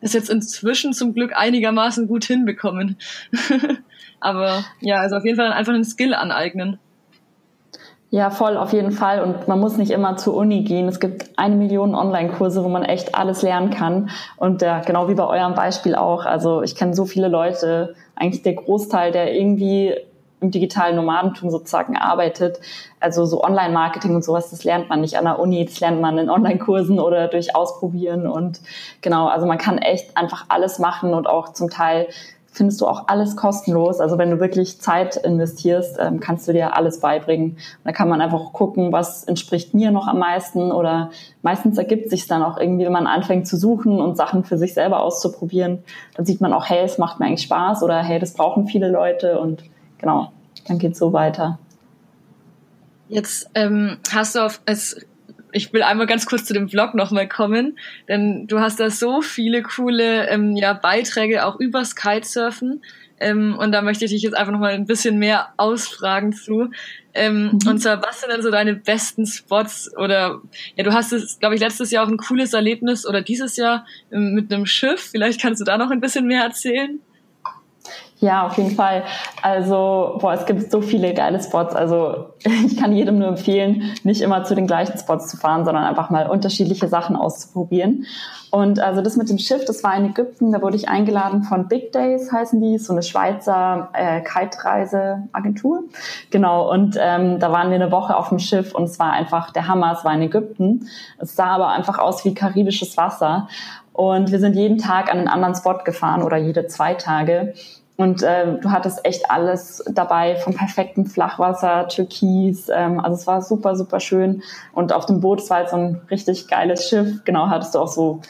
es jetzt inzwischen zum Glück einigermaßen gut hinbekommen. Aber ja, also auf jeden Fall einfach einen Skill aneignen. Ja, voll, auf jeden Fall. Und man muss nicht immer zur Uni gehen. Es gibt eine Million Online-Kurse, wo man echt alles lernen kann. Und ja, genau wie bei eurem Beispiel auch. Also ich kenne so viele Leute, eigentlich der Großteil, der irgendwie im digitalen Nomadentum sozusagen arbeitet. Also so Online-Marketing und sowas, das lernt man nicht an der Uni, das lernt man in Online-Kursen oder durch Ausprobieren. Und genau, also man kann echt einfach alles machen und auch zum Teil findest du auch alles kostenlos. Also wenn du wirklich Zeit investierst, ähm, kannst du dir alles beibringen. Und da kann man einfach gucken, was entspricht mir noch am meisten oder meistens ergibt sich dann auch irgendwie, wenn man anfängt zu suchen und Sachen für sich selber auszuprobieren, dann sieht man auch, hey, es macht mir eigentlich Spaß oder hey, das brauchen viele Leute und genau, dann geht's so weiter. Jetzt ähm, hast du auf, es, ich will einmal ganz kurz zu dem Vlog nochmal kommen, denn du hast da so viele coole ähm, ja, Beiträge auch übers Kitesurfen. Ähm, und da möchte ich dich jetzt einfach nochmal ein bisschen mehr ausfragen zu. Ähm, mhm. Und zwar, was sind denn so deine besten Spots? Oder ja, du hast es, glaube ich, letztes Jahr auch ein cooles Erlebnis oder dieses Jahr ähm, mit einem Schiff. Vielleicht kannst du da noch ein bisschen mehr erzählen. Ja, auf jeden Fall. Also, boah, es gibt so viele geile Spots. Also, ich kann jedem nur empfehlen, nicht immer zu den gleichen Spots zu fahren, sondern einfach mal unterschiedliche Sachen auszuprobieren. Und also das mit dem Schiff, das war in Ägypten, da wurde ich eingeladen von Big Days, heißen die, so eine Schweizer äh, Kite-Reise-Agentur. Genau, und ähm, da waren wir eine Woche auf dem Schiff und es war einfach der Hammer, es war in Ägypten. Es sah aber einfach aus wie karibisches Wasser. Und wir sind jeden Tag an einen anderen Spot gefahren oder jede zwei Tage. Und äh, du hattest echt alles dabei, vom perfekten Flachwasser, Türkis. Ähm, also es war super, super schön. Und auf dem Boot, es war halt so ein richtig geiles Schiff. Genau, hattest du auch so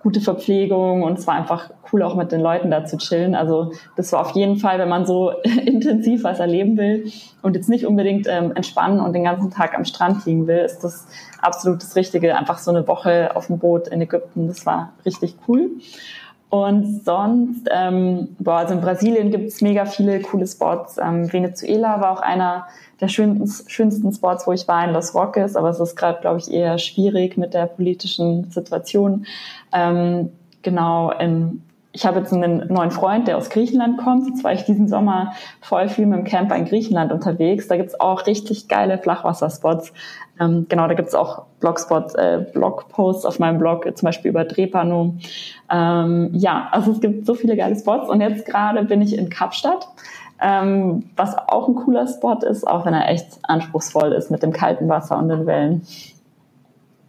gute Verpflegung und es war einfach cool, auch mit den Leuten da zu chillen. Also das war auf jeden Fall, wenn man so intensiv was erleben will und jetzt nicht unbedingt ähm, entspannen und den ganzen Tag am Strand liegen will, ist das absolut das Richtige. Einfach so eine Woche auf dem Boot in Ägypten, das war richtig cool. Und sonst, ähm, boah, also in Brasilien gibt es mega viele coole Spots. Ähm, Venezuela war auch einer der schönsten, schönsten Spots, wo ich war in Los Roques, aber es ist gerade, glaube ich, eher schwierig mit der politischen Situation. Ähm, genau, in ich habe jetzt einen neuen Freund, der aus Griechenland kommt. Jetzt war ich diesen Sommer voll viel mit dem Camper in Griechenland unterwegs. Da gibt's auch richtig geile Flachwasserspots. Ähm, genau, da gibt's auch Blogspots, äh, Blogposts auf meinem Blog, zum Beispiel über Drepano. Ähm, ja, also es gibt so viele geile Spots. Und jetzt gerade bin ich in Kapstadt. Ähm, was auch ein cooler Spot ist, auch wenn er echt anspruchsvoll ist mit dem kalten Wasser und den Wellen.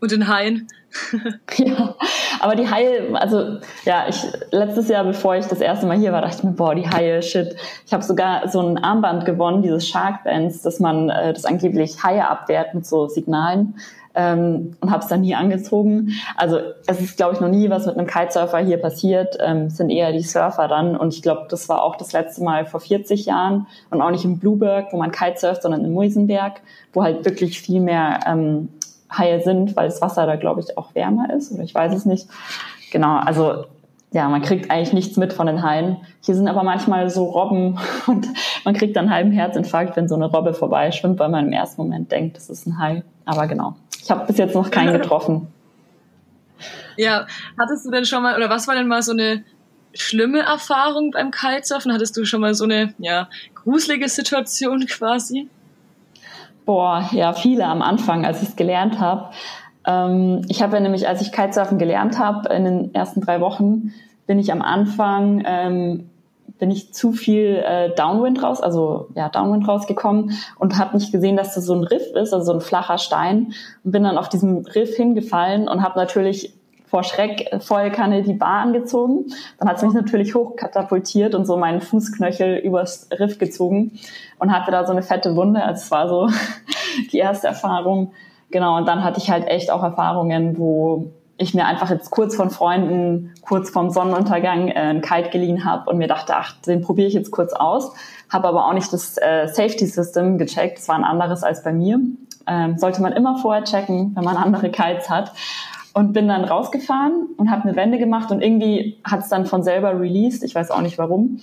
Und den Haien. ja, aber die Haie, also ja, ich letztes Jahr, bevor ich das erste Mal hier war, dachte ich mir, boah, die Haie, shit. Ich habe sogar so ein Armband gewonnen, dieses Shark Bands, dass man äh, das angeblich Haie abwehrt mit so Signalen ähm, und habe es dann nie angezogen. Also es ist, glaube ich, noch nie was mit einem Kitesurfer hier passiert. Ähm, sind eher die Surfer dann und ich glaube, das war auch das letzte Mal vor 40 Jahren und auch nicht im Blueberg, wo man Kitesurft, sondern im Muisenberg, wo halt wirklich viel mehr ähm, Haie sind, weil das Wasser da, glaube ich, auch wärmer ist oder ich weiß es nicht. Genau, also ja, man kriegt eigentlich nichts mit von den Haien. Hier sind aber manchmal so Robben und man kriegt dann einen halben Herzinfarkt, wenn so eine Robbe vorbeischwimmt, weil man im ersten Moment denkt, das ist ein Hai. Aber genau, ich habe bis jetzt noch keinen getroffen. Ja, hattest du denn schon mal, oder was war denn mal so eine schlimme Erfahrung beim Kitesurfen? Hattest du schon mal so eine, ja, gruselige Situation quasi? Boah, ja, viele am Anfang, als ich es gelernt habe. Ähm, ich habe ja nämlich, als ich Kitesurfen gelernt habe, in den ersten drei Wochen, bin ich am Anfang ähm, bin ich zu viel äh, Downwind raus, also ja Downwind rausgekommen und habe nicht gesehen, dass das so ein Riff ist, also so ein flacher Stein und bin dann auf diesem Riff hingefallen und habe natürlich vor Schreck voll Kanne die Bar angezogen. Dann hat es mich natürlich hochkatapultiert und so meinen Fußknöchel übers Riff gezogen und hatte da so eine fette Wunde. Also es war so die erste Erfahrung. Genau, und dann hatte ich halt echt auch Erfahrungen, wo ich mir einfach jetzt kurz von Freunden, kurz vom Sonnenuntergang äh, ein Kite geliehen habe und mir dachte, ach, den probiere ich jetzt kurz aus. Habe aber auch nicht das äh, Safety System gecheckt. Das war ein anderes als bei mir. Ähm, sollte man immer vorher checken, wenn man andere Kites hat und bin dann rausgefahren und habe eine Wende gemacht und irgendwie hat es dann von selber released. Ich weiß auch nicht warum.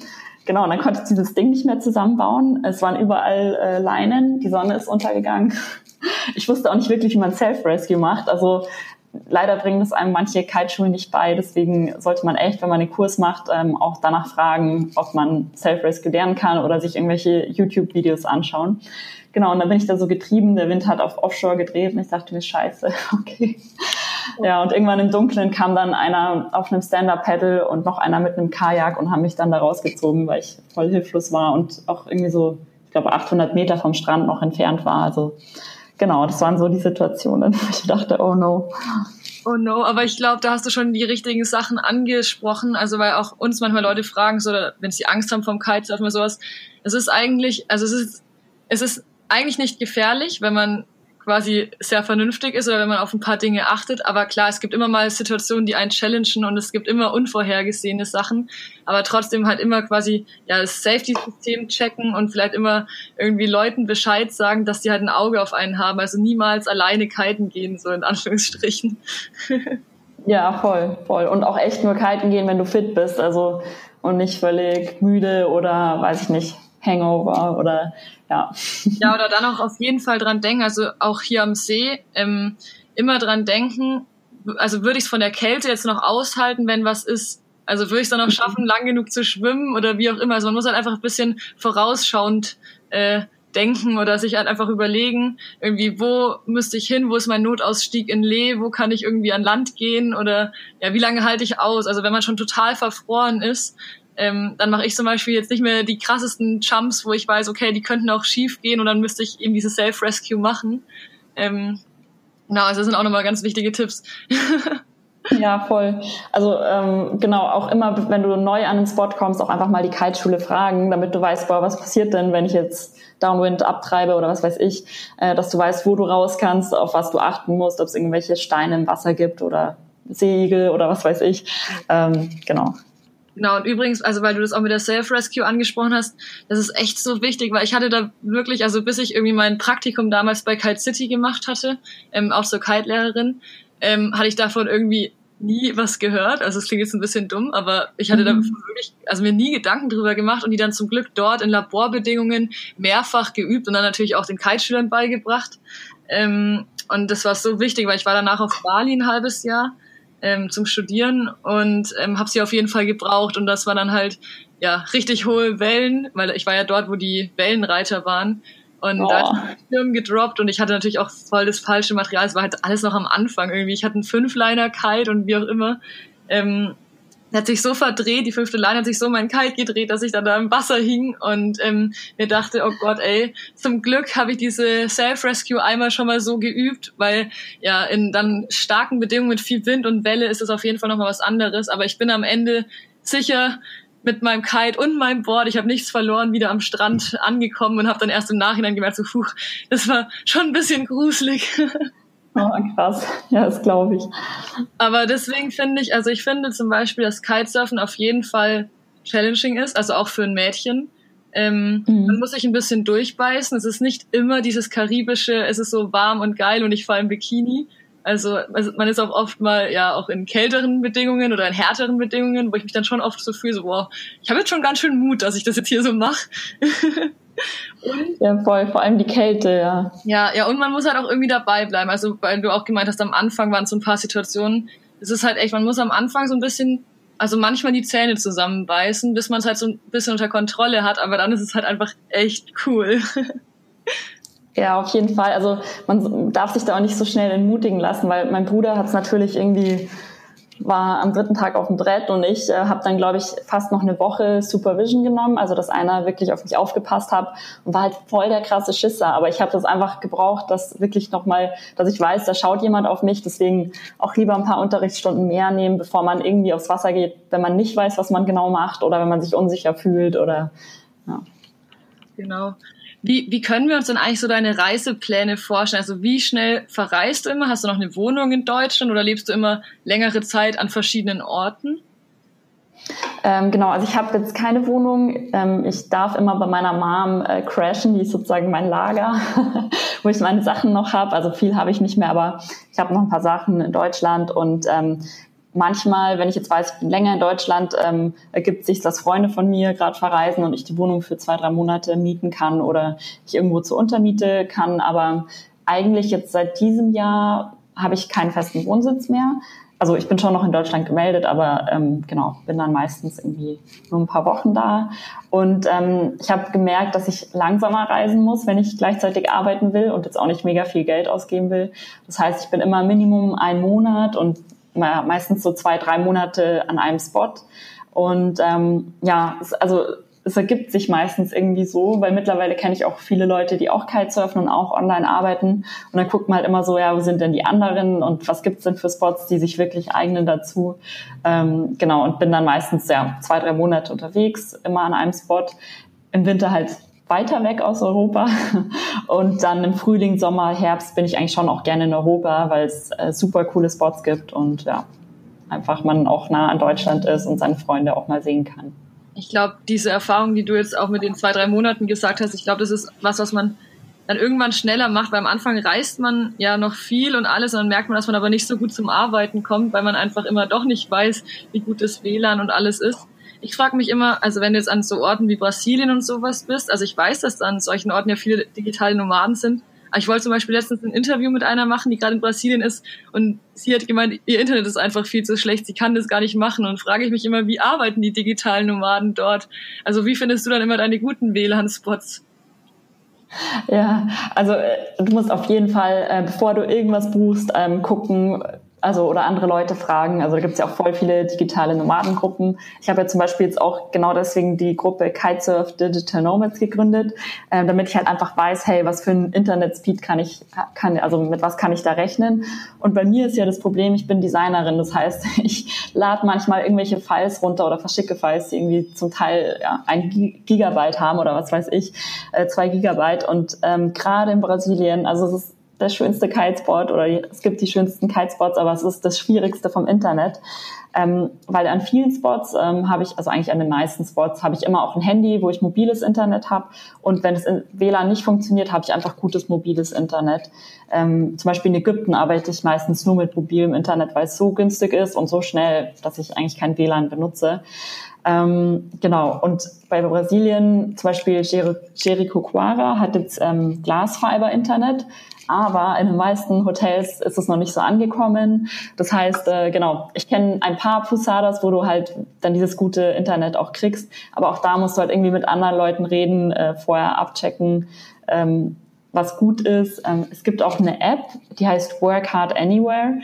Genau, und dann konnte ich dieses Ding nicht mehr zusammenbauen. Es waren überall äh, Leinen, die Sonne ist untergegangen. Ich wusste auch nicht wirklich, wie man Self-Rescue macht. Also leider bringen das einem manche Kiteschulen nicht bei. Deswegen sollte man echt, wenn man den Kurs macht, ähm, auch danach fragen, ob man Self-Rescue lernen kann oder sich irgendwelche YouTube-Videos anschauen. Genau, und dann bin ich da so getrieben. Der Wind hat auf Offshore gedreht und ich dachte mir, scheiße, okay. Ja, und irgendwann im Dunkeln kam dann einer auf einem Stand-Up-Paddle und noch einer mit einem Kajak und haben mich dann da rausgezogen, weil ich voll hilflos war und auch irgendwie so, ich glaube, 800 Meter vom Strand noch entfernt war. Also genau, das waren so die Situationen, wo ich dachte, oh no. Oh no, aber ich glaube, da hast du schon die richtigen Sachen angesprochen. Also weil auch uns manchmal Leute fragen, so, wenn sie Angst haben vom Kitesurfen oder sowas. Es ist eigentlich, also es ist, es ist eigentlich nicht gefährlich, wenn man quasi sehr vernünftig ist oder wenn man auf ein paar Dinge achtet. Aber klar, es gibt immer mal Situationen, die einen challengen und es gibt immer unvorhergesehene Sachen. Aber trotzdem halt immer quasi ja das Safety-System checken und vielleicht immer irgendwie Leuten Bescheid sagen, dass die halt ein Auge auf einen haben. Also niemals alleine kiten gehen, so in Anführungsstrichen. Ja, voll, voll. Und auch echt nur kiten gehen, wenn du fit bist. Also und nicht völlig müde oder weiß ich nicht, Hangover oder ja. Ja, oder dann auch auf jeden Fall dran denken, also auch hier am See, ähm, immer dran denken, also würde ich es von der Kälte jetzt noch aushalten, wenn was ist, also würde ich es dann auch schaffen, lang genug zu schwimmen oder wie auch immer. Also man muss halt einfach ein bisschen vorausschauend äh, denken oder sich halt einfach überlegen, irgendwie, wo müsste ich hin, wo ist mein Notausstieg in Lee, wo kann ich irgendwie an Land gehen oder ja, wie lange halte ich aus? Also wenn man schon total verfroren ist, ähm, dann mache ich zum Beispiel jetzt nicht mehr die krassesten Jumps, wo ich weiß, okay, die könnten auch schief gehen und dann müsste ich eben diese Self-Rescue machen. Ähm, na, also das sind auch nochmal ganz wichtige Tipps. Ja, voll. Also ähm, genau, auch immer, wenn du neu an den Spot kommst, auch einfach mal die Kiteschule fragen, damit du weißt, boah, was passiert denn, wenn ich jetzt Downwind abtreibe oder was weiß ich, äh, dass du weißt, wo du raus kannst, auf was du achten musst, ob es irgendwelche Steine im Wasser gibt oder Segel oder was weiß ich. Ähm, genau. Genau, und übrigens, also weil du das auch mit der Self-Rescue angesprochen hast, das ist echt so wichtig, weil ich hatte da wirklich, also bis ich irgendwie mein Praktikum damals bei Kite City gemacht hatte, ähm, auch zur Kite-Lehrerin, ähm, hatte ich davon irgendwie nie was gehört. Also es klingt jetzt ein bisschen dumm, aber ich hatte mhm. da wirklich, also mir nie Gedanken drüber gemacht und die dann zum Glück dort in Laborbedingungen mehrfach geübt und dann natürlich auch den Kite-Schülern beigebracht. Ähm, und das war so wichtig, weil ich war danach auf Bali ein halbes Jahr ähm, zum Studieren und ähm, habe sie auf jeden Fall gebraucht und das war dann halt ja richtig hohe Wellen, weil ich war ja dort, wo die Wellenreiter waren und oh. da hat ich Schirm gedroppt und ich hatte natürlich auch voll das falsche Material. Es war halt alles noch am Anfang irgendwie. Ich hatte einen Fünfliner-Kite und wie auch immer. Ähm, hat sich so verdreht, die fünfte Line hat sich so mein Kite gedreht, dass ich dann da im Wasser hing und ähm, mir dachte, oh Gott, ey, zum Glück habe ich diese Self-Rescue einmal schon mal so geübt, weil ja in dann starken Bedingungen mit viel Wind und Welle ist es auf jeden Fall nochmal was anderes. Aber ich bin am Ende sicher mit meinem Kite und meinem Board, ich habe nichts verloren, wieder am Strand angekommen und habe dann erst im Nachhinein gemerkt, so, puh, das war schon ein bisschen gruselig. Oh, krass. Ja, das glaube ich. Aber deswegen finde ich, also ich finde zum Beispiel, dass Kitesurfen auf jeden Fall challenging ist, also auch für ein Mädchen. Ähm, mhm. Man muss sich ein bisschen durchbeißen. Es ist nicht immer dieses karibische, es ist so warm und geil und ich fahre im Bikini. Also, also man ist auch oft mal ja auch in kälteren Bedingungen oder in härteren Bedingungen, wo ich mich dann schon oft so fühle, so wow, ich habe jetzt schon ganz schön Mut, dass ich das jetzt hier so mache. Und, ja, voll, vor allem die Kälte, ja. Ja, ja, und man muss halt auch irgendwie dabei bleiben. Also, weil du auch gemeint hast, am Anfang waren so ein paar Situationen. Es ist halt echt, man muss am Anfang so ein bisschen, also manchmal die Zähne zusammenbeißen, bis man es halt so ein bisschen unter Kontrolle hat, aber dann ist es halt einfach echt cool. Ja, auf jeden Fall. Also man darf sich da auch nicht so schnell entmutigen lassen, weil mein Bruder hat es natürlich irgendwie war am dritten Tag auf dem Brett und ich äh, habe dann, glaube ich, fast noch eine Woche Supervision genommen, also dass einer wirklich auf mich aufgepasst hat und war halt voll der krasse Schisser. Aber ich habe das einfach gebraucht, dass wirklich nochmal, dass ich weiß, da schaut jemand auf mich. Deswegen auch lieber ein paar Unterrichtsstunden mehr nehmen, bevor man irgendwie aufs Wasser geht, wenn man nicht weiß, was man genau macht oder wenn man sich unsicher fühlt oder ja. Genau. Wie, wie können wir uns denn eigentlich so deine Reisepläne vorstellen? Also wie schnell verreist du immer? Hast du noch eine Wohnung in Deutschland oder lebst du immer längere Zeit an verschiedenen Orten? Ähm, genau, also ich habe jetzt keine Wohnung. Ähm, ich darf immer bei meiner Mom äh, crashen, die ist sozusagen mein Lager, wo ich meine Sachen noch habe. Also viel habe ich nicht mehr, aber ich habe noch ein paar Sachen in Deutschland und ähm, manchmal, wenn ich jetzt weiß, ich bin länger in Deutschland, ähm, ergibt sich, dass Freunde von mir gerade verreisen und ich die Wohnung für zwei, drei Monate mieten kann oder ich irgendwo zur Untermiete kann. Aber eigentlich jetzt seit diesem Jahr habe ich keinen festen Wohnsitz mehr. Also ich bin schon noch in Deutschland gemeldet, aber ähm, genau, bin dann meistens irgendwie nur ein paar Wochen da. Und ähm, ich habe gemerkt, dass ich langsamer reisen muss, wenn ich gleichzeitig arbeiten will und jetzt auch nicht mega viel Geld ausgeben will. Das heißt, ich bin immer Minimum ein Monat und meistens so zwei, drei Monate an einem Spot. Und ähm, ja, es, also es ergibt sich meistens irgendwie so, weil mittlerweile kenne ich auch viele Leute, die auch Kitesurfen und auch online arbeiten. Und dann guckt man halt immer so, ja, wo sind denn die anderen und was gibt's denn für Spots, die sich wirklich eignen dazu. Ähm, genau, und bin dann meistens ja zwei, drei Monate unterwegs, immer an einem Spot. Im Winter halt weiter weg aus Europa. Und dann im Frühling, Sommer, Herbst bin ich eigentlich schon auch gerne in Europa, weil es äh, super coole Spots gibt und ja, einfach man auch nah an Deutschland ist und seine Freunde auch mal sehen kann. Ich glaube, diese Erfahrung, die du jetzt auch mit den zwei, drei Monaten gesagt hast, ich glaube, das ist was, was man dann irgendwann schneller macht, weil am Anfang reist man ja noch viel und alles und dann merkt man, dass man aber nicht so gut zum Arbeiten kommt, weil man einfach immer doch nicht weiß, wie gut das WLAN und alles ist. Ich frage mich immer, also wenn du jetzt an so Orten wie Brasilien und sowas bist, also ich weiß, dass da an solchen Orten ja viele digitale Nomaden sind, aber ich wollte zum Beispiel letztens ein Interview mit einer machen, die gerade in Brasilien ist und sie hat gemeint, ihr Internet ist einfach viel zu schlecht, sie kann das gar nicht machen und frage ich mich immer, wie arbeiten die digitalen Nomaden dort? Also wie findest du dann immer deine guten WLAN-Spots? Ja, also äh, du musst auf jeden Fall, äh, bevor du irgendwas buchst, ähm, gucken, also oder andere Leute fragen. Also da gibt es ja auch voll viele digitale Nomadengruppen. Ich habe ja zum Beispiel jetzt auch genau deswegen die Gruppe Kitesurf Digital Nomads gegründet, äh, damit ich halt einfach weiß, hey, was für ein Internetspeed kann ich, kann, also mit was kann ich da rechnen? Und bei mir ist ja das Problem, ich bin Designerin, das heißt, ich lade manchmal irgendwelche Files runter oder verschicke Files, die irgendwie zum Teil ja, ein Gigabyte haben oder was weiß ich, äh, zwei Gigabyte. Und ähm, gerade in Brasilien, also es ist der schönste Kitespot oder es gibt die schönsten Kitespots, aber es ist das Schwierigste vom Internet. Ähm, weil an vielen Spots ähm, habe ich, also eigentlich an den meisten Spots, habe ich immer auch ein Handy, wo ich mobiles Internet habe. Und wenn in WLAN nicht funktioniert, habe ich einfach gutes mobiles Internet. Ähm, zum Beispiel in Ägypten arbeite ich meistens nur mit mobilem Internet, weil es so günstig ist und so schnell, dass ich eigentlich kein WLAN benutze. Ähm, genau, und bei Brasilien, zum Beispiel Jericoacoara hat jetzt ähm, Glasfaser-Internet aber in den meisten Hotels ist es noch nicht so angekommen. Das heißt, äh, genau, ich kenne ein paar Posadas, wo du halt dann dieses gute Internet auch kriegst, aber auch da musst du halt irgendwie mit anderen Leuten reden, äh, vorher abchecken, ähm, was gut ist. Ähm, es gibt auch eine App, die heißt Work Hard Anywhere.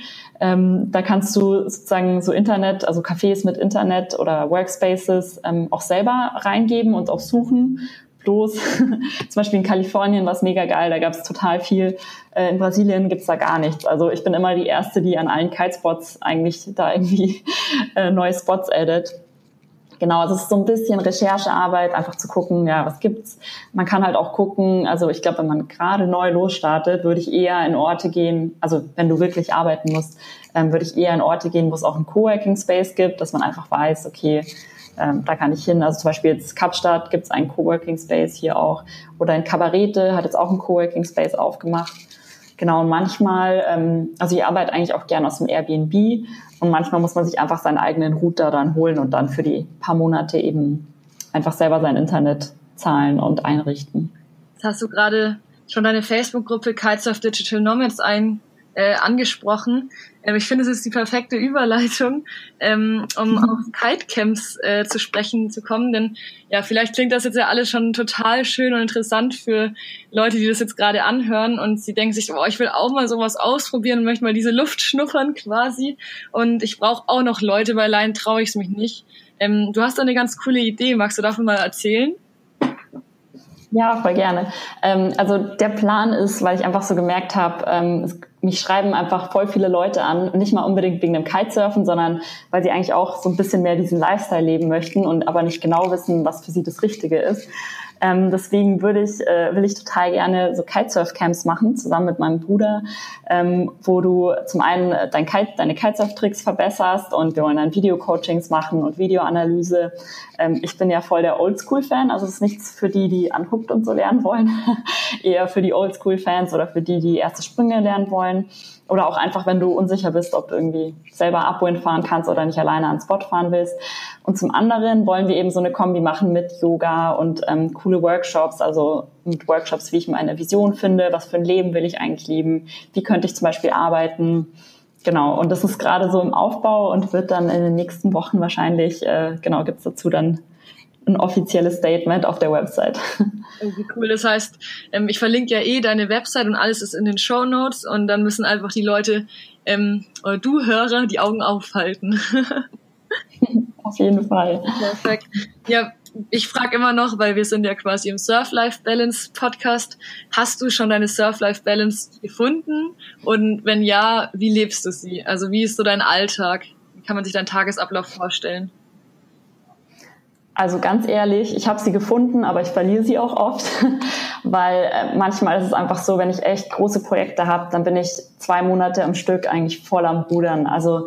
Ähm, da kannst du sozusagen so Internet, also Cafés mit Internet oder Workspaces ähm, auch selber reingeben und auch suchen bloß. Zum Beispiel in Kalifornien war es mega geil, da gab es total viel. Äh, in Brasilien gibt's da gar nichts. Also ich bin immer die Erste, die an allen Kitespots eigentlich da irgendwie äh, neue Spots addet. Genau, es ist so ein bisschen Recherchearbeit, einfach zu gucken, ja, was gibt's. Man kann halt auch gucken, also ich glaube, wenn man gerade neu losstartet, würde ich eher in Orte gehen, also wenn du wirklich arbeiten musst, ähm, würde ich eher in Orte gehen, wo es auch einen Coworking Space gibt, dass man einfach weiß, okay, ähm, da kann ich hin. Also zum Beispiel jetzt Kapstadt gibt es einen Coworking Space hier auch. Oder in Kabarete hat jetzt auch einen Coworking Space aufgemacht. Genau, und manchmal, ähm, also ich arbeite eigentlich auch gerne aus dem Airbnb und manchmal muss man sich einfach seinen eigenen Router dann holen und dann für die paar Monate eben einfach selber sein Internet zahlen und einrichten. Jetzt hast du gerade schon deine Facebook-Gruppe Kites of Digital Nomads ein, äh, angesprochen. Ähm, ich finde, es ist die perfekte Überleitung, ähm, um mhm. auf Kitecamps äh, zu sprechen zu kommen. Denn ja, vielleicht klingt das jetzt ja alles schon total schön und interessant für Leute, die das jetzt gerade anhören und sie denken sich, oh, ich will auch mal sowas ausprobieren und möchte mal diese Luft schnuppern quasi. Und ich brauche auch noch Leute, weil allein traue ich es mich nicht. Ähm, du hast da eine ganz coole Idee. Magst du davon mal erzählen? Ja, voll gerne. Ähm, also der Plan ist, weil ich einfach so gemerkt habe, ähm, mich schreiben einfach voll viele Leute an, nicht mal unbedingt wegen dem Kitesurfen, sondern weil sie eigentlich auch so ein bisschen mehr diesen Lifestyle leben möchten und aber nicht genau wissen, was für sie das Richtige ist. Ähm, deswegen würde ich, äh, will ich total gerne so Kitesurf-Camps machen, zusammen mit meinem Bruder, ähm, wo du zum einen dein Kite, deine Kitesurf-Tricks verbesserst und wir wollen dann Video-Coachings machen und Videoanalyse. Ähm, ich bin ja voll der Oldschool-Fan, also es ist nichts für die, die anhuckt und so lernen wollen, eher für die Oldschool-Fans oder für die, die erste Sprünge lernen wollen. Oder auch einfach, wenn du unsicher bist, ob du irgendwie selber Upwind fahren kannst oder nicht alleine an Spot fahren willst. Und zum anderen wollen wir eben so eine Kombi machen mit Yoga und ähm, coole Workshops, also mit Workshops, wie ich meine Vision finde, was für ein Leben will ich eigentlich leben, wie könnte ich zum Beispiel arbeiten. Genau, und das ist gerade so im Aufbau und wird dann in den nächsten Wochen wahrscheinlich, äh, genau, gibt's dazu dann ein offizielles Statement auf der Website. Wie cool. Das heißt, ähm, ich verlinke ja eh deine Website und alles ist in den Show Notes und dann müssen einfach die Leute ähm, oder du Hörer die Augen aufhalten. auf jeden Fall. Perfekt. Ja, ich frage immer noch, weil wir sind ja quasi im Surf-Life-Balance-Podcast. Hast du schon deine Surf-Life-Balance gefunden? Und wenn ja, wie lebst du sie? Also wie ist so dein Alltag? Wie kann man sich deinen Tagesablauf vorstellen? Also ganz ehrlich, ich habe sie gefunden, aber ich verliere sie auch oft, weil äh, manchmal ist es einfach so, wenn ich echt große Projekte habe, dann bin ich zwei Monate am Stück eigentlich voll am Rudern. Also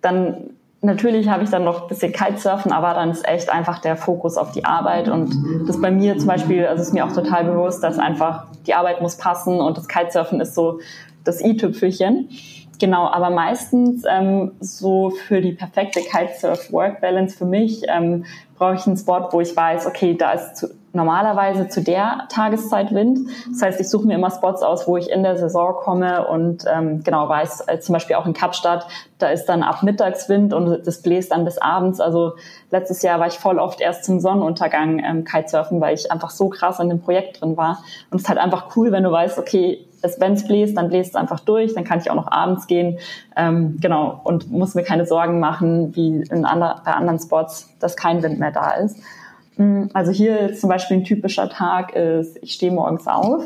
dann natürlich habe ich dann noch ein bisschen Kitesurfen, aber dann ist echt einfach der Fokus auf die Arbeit und das bei mir zum Beispiel, also ist mir auch total bewusst, dass einfach die Arbeit muss passen und das Kitesurfen ist so das i-Tüpfelchen. Genau, aber meistens ähm, so für die perfekte Kitesurf-Work-Balance für mich ähm, brauche ich einen Spot, wo ich weiß, okay, da ist zu, normalerweise zu der Tageszeit Wind. Das heißt, ich suche mir immer Spots aus, wo ich in der Saison komme und ähm, genau weiß, äh, zum Beispiel auch in Kapstadt, da ist dann ab Mittagswind und das bläst dann bis abends. Also letztes Jahr war ich voll oft erst zum Sonnenuntergang ähm, Kitesurfen, weil ich einfach so krass in dem Projekt drin war. Und es ist halt einfach cool, wenn du weißt, okay, wenn es bläst, dann bläst es einfach durch, dann kann ich auch noch abends gehen. Ähm, genau, und muss mir keine Sorgen machen, wie in andre, bei anderen Spots, dass kein Wind mehr da ist. Mm, also hier zum Beispiel ein typischer Tag ist, ich stehe morgens auf.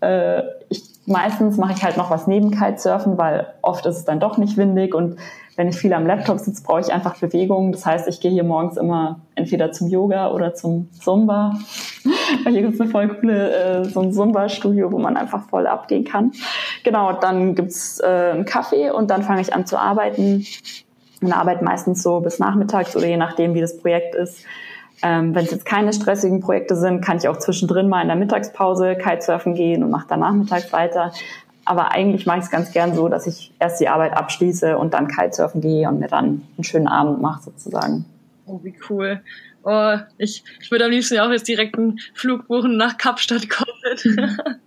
Äh, ich, meistens mache ich halt noch was neben Kitesurfen, weil oft ist es dann doch nicht windig und wenn ich viel am Laptop sitze, brauche ich einfach Bewegung. Das heißt, ich gehe hier morgens immer entweder zum Yoga oder zum Zumba. Hier gibt es eine voll coole, äh, so ein Zumba-Studio, wo man einfach voll abgehen kann. Genau, dann gibt's äh, einen Kaffee und dann fange ich an zu arbeiten. Und arbeite meistens so bis nachmittags oder je nachdem, wie das Projekt ist. Ähm, Wenn es jetzt keine stressigen Projekte sind, kann ich auch zwischendrin mal in der Mittagspause Kitesurfen gehen und mache dann nachmittags weiter. Aber eigentlich mache ich es ganz gern so, dass ich erst die Arbeit abschließe und dann Kitesurfen gehe und mir dann einen schönen Abend mache sozusagen. Oh, wie cool. Oh, ich, ich würde am liebsten auch jetzt direkt einen Flug buchen nach Kapstadt kommen.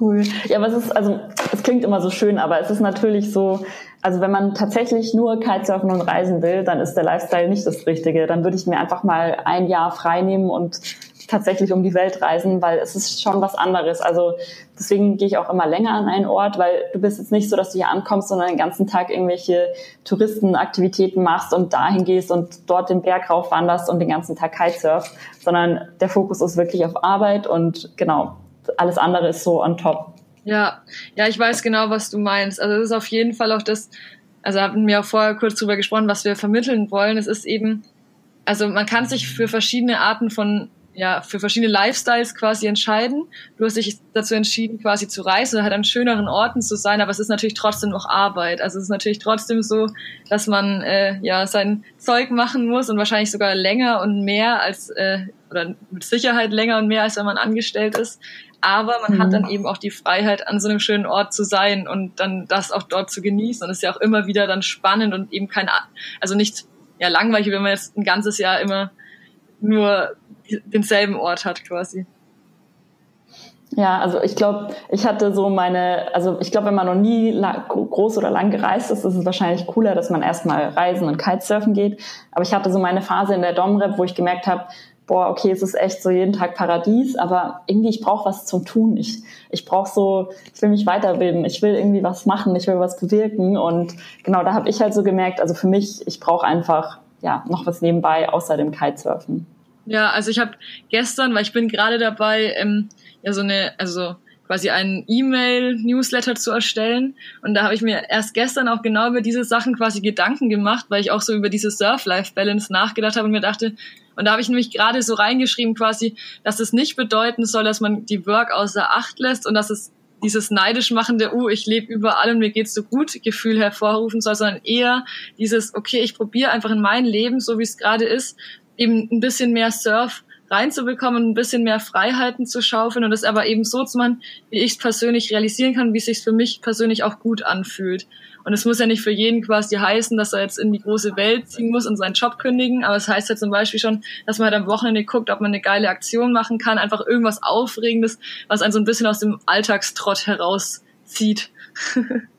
cool. Ja, aber es ist, also, es klingt immer so schön, aber es ist natürlich so, also wenn man tatsächlich nur Kitesurfen und reisen will, dann ist der Lifestyle nicht das Richtige. Dann würde ich mir einfach mal ein Jahr frei nehmen und tatsächlich um die Welt reisen, weil es ist schon was anderes. Also deswegen gehe ich auch immer länger an einen Ort, weil du bist jetzt nicht so, dass du hier ankommst, sondern den ganzen Tag irgendwelche Touristenaktivitäten machst und dahin gehst und dort den Berg rauf wanderst und den ganzen Tag Kitesurfst, sondern der Fokus ist wirklich auf Arbeit und genau, alles andere ist so on top. Ja, ja, ich weiß genau, was du meinst. Also es ist auf jeden Fall auch das, also haben wir auch vorher kurz drüber gesprochen, was wir vermitteln wollen. Es ist eben, also man kann sich für verschiedene Arten von ja, für verschiedene Lifestyles quasi entscheiden. Du hast dich dazu entschieden, quasi zu reisen, halt an schöneren Orten zu sein, aber es ist natürlich trotzdem noch Arbeit. Also es ist natürlich trotzdem so, dass man äh, ja sein Zeug machen muss und wahrscheinlich sogar länger und mehr als äh, oder mit Sicherheit länger und mehr als wenn man angestellt ist aber man mhm. hat dann mhm. eben auch die Freiheit, an so einem schönen Ort zu sein und dann das auch dort zu genießen. Und es ist ja auch immer wieder dann spannend und eben kein, also nicht ja langweilig, wenn man jetzt ein ganzes Jahr immer nur denselben Ort hat quasi. Ja, also ich glaube, ich hatte so meine, also ich glaube, wenn man noch nie groß oder lang gereist ist, ist es wahrscheinlich cooler, dass man erstmal reisen und Kitesurfen geht. Aber ich hatte so meine Phase in der Domrep, wo ich gemerkt habe, boah, okay, es ist echt so jeden Tag Paradies, aber irgendwie ich brauche was zum Tun. Ich, ich brauche so, ich will mich weiterbilden, ich will irgendwie was machen, ich will was bewirken und genau, da habe ich halt so gemerkt, also für mich, ich brauche einfach ja noch was nebenbei außer dem Kitesurfen. Ja, also ich habe gestern, weil ich bin gerade dabei, ähm, ja so eine, also quasi einen E-Mail-Newsletter zu erstellen. Und da habe ich mir erst gestern auch genau über diese Sachen quasi Gedanken gemacht, weil ich auch so über diese Surf-Life-Balance nachgedacht habe und mir dachte, und da habe ich nämlich gerade so reingeschrieben quasi, dass es nicht bedeuten soll, dass man die Work außer Acht lässt und dass es dieses neidisch machende, uh, ich lebe überall und mir geht's so gut Gefühl hervorrufen soll, sondern eher dieses, okay, ich probiere einfach in mein Leben, so wie es gerade ist, eben ein bisschen mehr Surf reinzubekommen, ein bisschen mehr Freiheiten zu schaufeln und das aber eben so zu machen, wie ich es persönlich realisieren kann, wie es sich für mich persönlich auch gut anfühlt. Und es muss ja nicht für jeden quasi heißen, dass er jetzt in die große Welt ziehen muss und seinen Job kündigen, aber es heißt ja zum Beispiel schon, dass man halt am Wochenende guckt, ob man eine geile Aktion machen kann, einfach irgendwas Aufregendes, was einen so ein bisschen aus dem Alltagstrott herauszieht.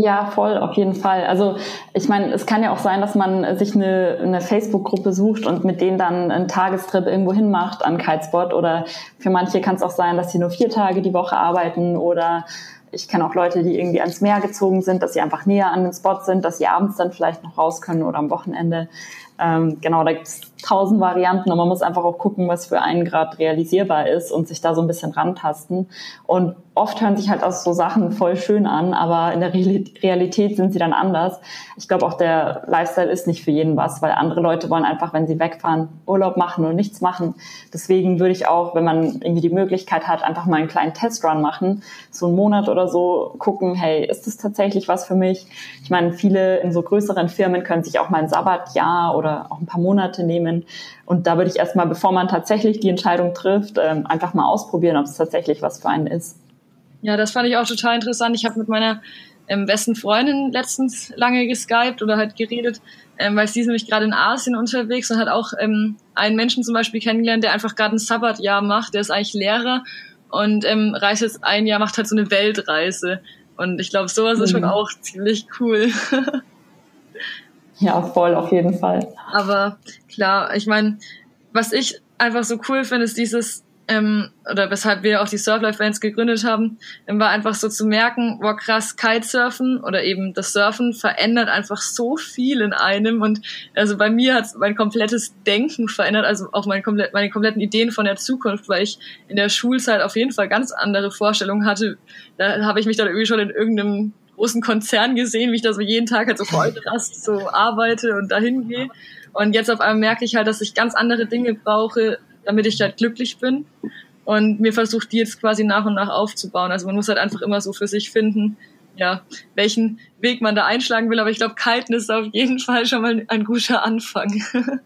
Ja, voll, auf jeden Fall. Also ich meine, es kann ja auch sein, dass man sich eine, eine Facebook-Gruppe sucht und mit denen dann einen Tagestrip irgendwo hin macht an Kitespot. Oder für manche kann es auch sein, dass sie nur vier Tage die Woche arbeiten. Oder ich kenne auch Leute, die irgendwie ans Meer gezogen sind, dass sie einfach näher an den Spot sind, dass sie abends dann vielleicht noch raus können oder am Wochenende. Ähm, genau, da gibt es tausend Varianten und man muss einfach auch gucken, was für einen gerade realisierbar ist und sich da so ein bisschen rantasten. Und oft hören sich halt auch so Sachen voll schön an, aber in der Realität sind sie dann anders. Ich glaube auch der Lifestyle ist nicht für jeden was, weil andere Leute wollen einfach, wenn sie wegfahren, Urlaub machen und nichts machen. Deswegen würde ich auch, wenn man irgendwie die Möglichkeit hat, einfach mal einen kleinen Testrun machen, so einen Monat oder so gucken, hey, ist das tatsächlich was für mich? Ich meine, viele in so größeren Firmen können sich auch mal ein Sabbatjahr oder auch ein paar Monate nehmen. Und da würde ich erstmal, bevor man tatsächlich die Entscheidung trifft, ähm, einfach mal ausprobieren, ob es tatsächlich was für einen ist. Ja, das fand ich auch total interessant. Ich habe mit meiner ähm, besten Freundin letztens lange geskypt oder halt geredet, ähm, weil sie ist nämlich gerade in Asien unterwegs und hat auch ähm, einen Menschen zum Beispiel kennengelernt, der einfach gerade ein Sabbatjahr macht. Der ist eigentlich Lehrer und ähm, reist jetzt ein Jahr, macht halt so eine Weltreise. Und ich glaube, sowas mhm. ist schon mhm. auch ziemlich cool. ja, voll, auf jeden Fall. Aber klar, ich meine, was ich einfach so cool finde, ist dieses, ähm, oder weshalb wir auch die Surflife Bands gegründet haben, ähm, war einfach so zu merken, boah krass, Kitesurfen oder eben das Surfen verändert einfach so viel in einem und also bei mir hat mein komplettes Denken verändert, also auch mein komplett, meine kompletten Ideen von der Zukunft, weil ich in der Schulzeit auf jeden Fall ganz andere Vorstellungen hatte. Da habe ich mich dann irgendwie schon in irgendeinem großen Konzern gesehen, wie ich da so jeden Tag halt so Vollrast so arbeite und dahin gehe. Und jetzt auf einmal merke ich halt, dass ich ganz andere Dinge brauche, damit ich halt glücklich bin. Und mir versucht die jetzt quasi nach und nach aufzubauen. Also man muss halt einfach immer so für sich finden, ja, welchen Weg man da einschlagen will. Aber ich glaube, Kalten ist auf jeden Fall schon mal ein guter Anfang.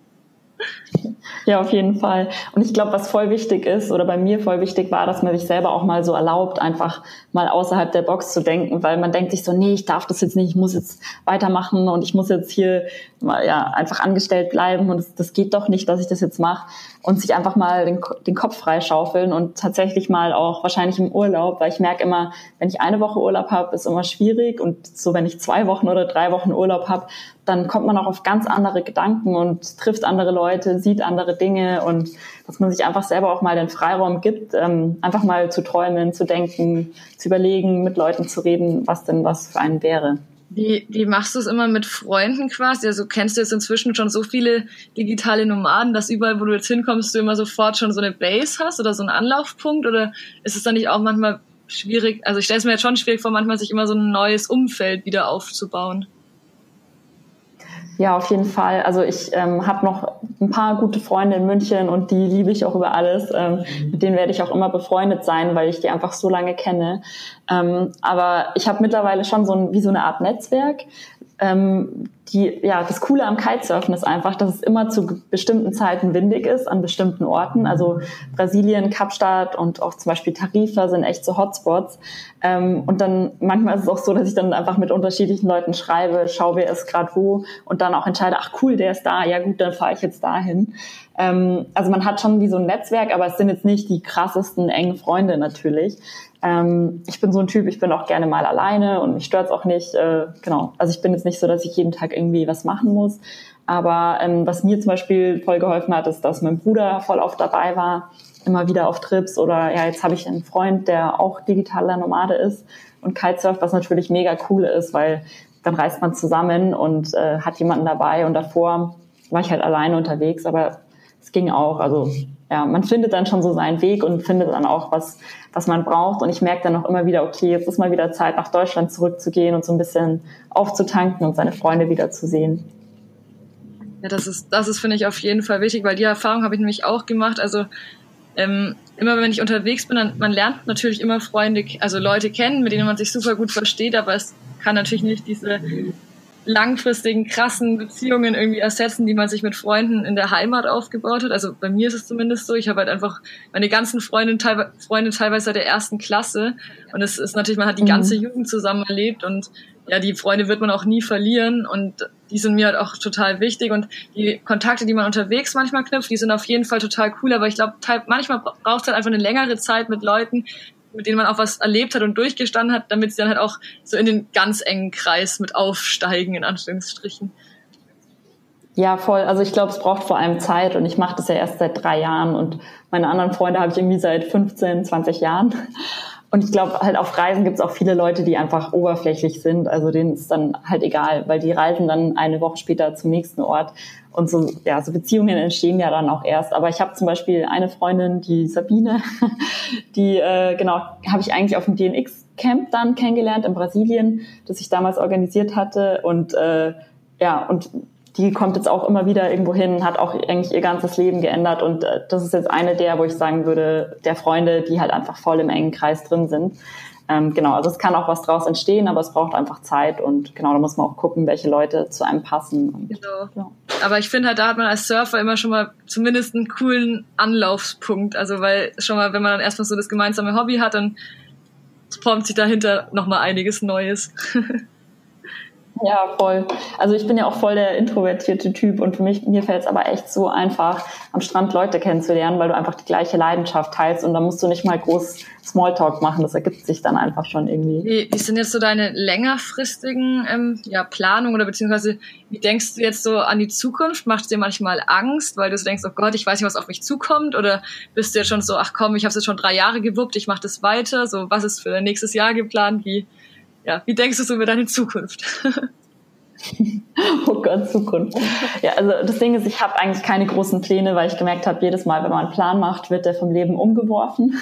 Ja, auf jeden Fall. Und ich glaube, was voll wichtig ist oder bei mir voll wichtig war, dass man sich selber auch mal so erlaubt, einfach mal außerhalb der Box zu denken, weil man denkt sich so, nee, ich darf das jetzt nicht, ich muss jetzt weitermachen und ich muss jetzt hier ja, einfach angestellt bleiben und das, das geht doch nicht, dass ich das jetzt mache und sich einfach mal den, den Kopf freischaufeln und tatsächlich mal auch wahrscheinlich im Urlaub, weil ich merke immer, wenn ich eine Woche Urlaub habe, ist immer schwierig und so wenn ich zwei Wochen oder drei Wochen Urlaub habe, dann kommt man auch auf ganz andere Gedanken und trifft andere Leute, sieht andere Dinge und dass man sich einfach selber auch mal den Freiraum gibt, ähm, einfach mal zu träumen, zu denken, zu überlegen, mit Leuten zu reden, was denn was für einen wäre. Wie, wie machst du es immer mit Freunden quasi? Also kennst du jetzt inzwischen schon so viele digitale Nomaden, dass überall, wo du jetzt hinkommst, du immer sofort schon so eine Base hast oder so einen Anlaufpunkt? Oder ist es dann nicht auch manchmal schwierig? Also ich stelle es mir jetzt schon schwierig vor, manchmal sich immer so ein neues Umfeld wieder aufzubauen. Ja, auf jeden Fall. Also ich ähm, habe noch ein paar gute Freunde in München und die liebe ich auch über alles. Ähm, mit denen werde ich auch immer befreundet sein, weil ich die einfach so lange kenne. Ähm, aber ich habe mittlerweile schon so ein, wie so eine Art Netzwerk, ähm, die, ja, das Coole am Kitesurfen ist einfach, dass es immer zu bestimmten Zeiten windig ist an bestimmten Orten. Also Brasilien, Kapstadt und auch zum Beispiel Tarifa sind echt so Hotspots. Ähm, und dann manchmal ist es auch so, dass ich dann einfach mit unterschiedlichen Leuten schreibe, schau, wer ist gerade wo und dann auch entscheide, ach cool, der ist da, ja gut, dann fahre ich jetzt dahin. Ähm, also man hat schon wie so ein Netzwerk, aber es sind jetzt nicht die krassesten engen Freunde natürlich. Ähm, ich bin so ein Typ, ich bin auch gerne mal alleine und mich stört's auch nicht. Äh, genau, also ich bin jetzt nicht so, dass ich jeden Tag irgendwie was machen muss. Aber ähm, was mir zum Beispiel voll geholfen hat, ist, dass mein Bruder voll oft dabei war, immer wieder auf Trips. Oder ja, jetzt habe ich einen Freund, der auch digitaler Nomade ist und Kitesurft, was natürlich mega cool ist, weil dann reist man zusammen und äh, hat jemanden dabei. Und davor war ich halt alleine unterwegs, aber es ging auch. Also ja, man findet dann schon so seinen Weg und findet dann auch was, was man braucht. Und ich merke dann auch immer wieder, okay, jetzt ist mal wieder Zeit, nach Deutschland zurückzugehen und so ein bisschen aufzutanken und seine Freunde wiederzusehen. Ja, das ist, das ist, finde ich, auf jeden Fall wichtig, weil die Erfahrung habe ich nämlich auch gemacht. Also ähm, immer wenn ich unterwegs bin, dann man lernt natürlich immer Freunde, also Leute kennen, mit denen man sich super gut versteht, aber es kann natürlich nicht diese langfristigen, krassen Beziehungen irgendwie ersetzen, die man sich mit Freunden in der Heimat aufgebaut hat. Also bei mir ist es zumindest so. Ich habe halt einfach meine ganzen Freunde, teilweise, Freunde teilweise seit der ersten Klasse. Und es ist natürlich, man hat die ganze mhm. Jugend zusammen erlebt und ja, die Freunde wird man auch nie verlieren und die sind mir halt auch total wichtig und die Kontakte, die man unterwegs manchmal knüpft, die sind auf jeden Fall total cool, aber ich glaube, manchmal braucht es halt einfach eine längere Zeit mit Leuten, mit denen man auch was erlebt hat und durchgestanden hat, damit sie dann halt auch so in den ganz engen Kreis mit aufsteigen, in Anführungsstrichen. Ja, voll. Also ich glaube, es braucht vor allem Zeit und ich mache das ja erst seit drei Jahren und meine anderen Freunde habe ich irgendwie seit 15, 20 Jahren. Und ich glaube, halt auf Reisen gibt es auch viele Leute, die einfach oberflächlich sind. Also denen ist dann halt egal, weil die reisen dann eine Woche später zum nächsten Ort. Und so, ja, so Beziehungen entstehen ja dann auch erst. Aber ich habe zum Beispiel eine Freundin, die Sabine, die, äh, genau, habe ich eigentlich auf dem DNX-Camp dann kennengelernt in Brasilien, das ich damals organisiert hatte. Und äh, ja, und die kommt jetzt auch immer wieder irgendwo hin, hat auch eigentlich ihr ganzes Leben geändert. Und äh, das ist jetzt eine der, wo ich sagen würde, der Freunde, die halt einfach voll im engen Kreis drin sind. Ähm, genau, also es kann auch was draus entstehen, aber es braucht einfach Zeit und genau, da muss man auch gucken, welche Leute zu einem passen. Und, genau. Ja. Aber ich finde halt, da hat man als Surfer immer schon mal zumindest einen coolen Anlaufspunkt. Also weil schon mal, wenn man dann erstmal so das gemeinsame Hobby hat, dann formt sich dahinter nochmal einiges Neues. Ja, voll. Also ich bin ja auch voll der introvertierte Typ und für mich, mir fällt es aber echt so einfach, am Strand Leute kennenzulernen, weil du einfach die gleiche Leidenschaft teilst und da musst du nicht mal groß Smalltalk machen, das ergibt sich dann einfach schon irgendwie. Wie, wie sind jetzt so deine längerfristigen ähm, ja, Planungen oder beziehungsweise wie denkst du jetzt so an die Zukunft? Macht es dir manchmal Angst, weil du so denkst, oh Gott, ich weiß nicht, was auf mich zukommt? Oder bist du jetzt schon so, ach komm, ich habe es jetzt schon drei Jahre gewuppt, ich mache das weiter, so was ist für nächstes Jahr geplant? Wie ja, wie denkst du so über deine Zukunft? oh Gott, Zukunft. Ja, also das Ding ist, ich habe eigentlich keine großen Pläne, weil ich gemerkt habe, jedes Mal, wenn man einen Plan macht, wird der vom Leben umgeworfen.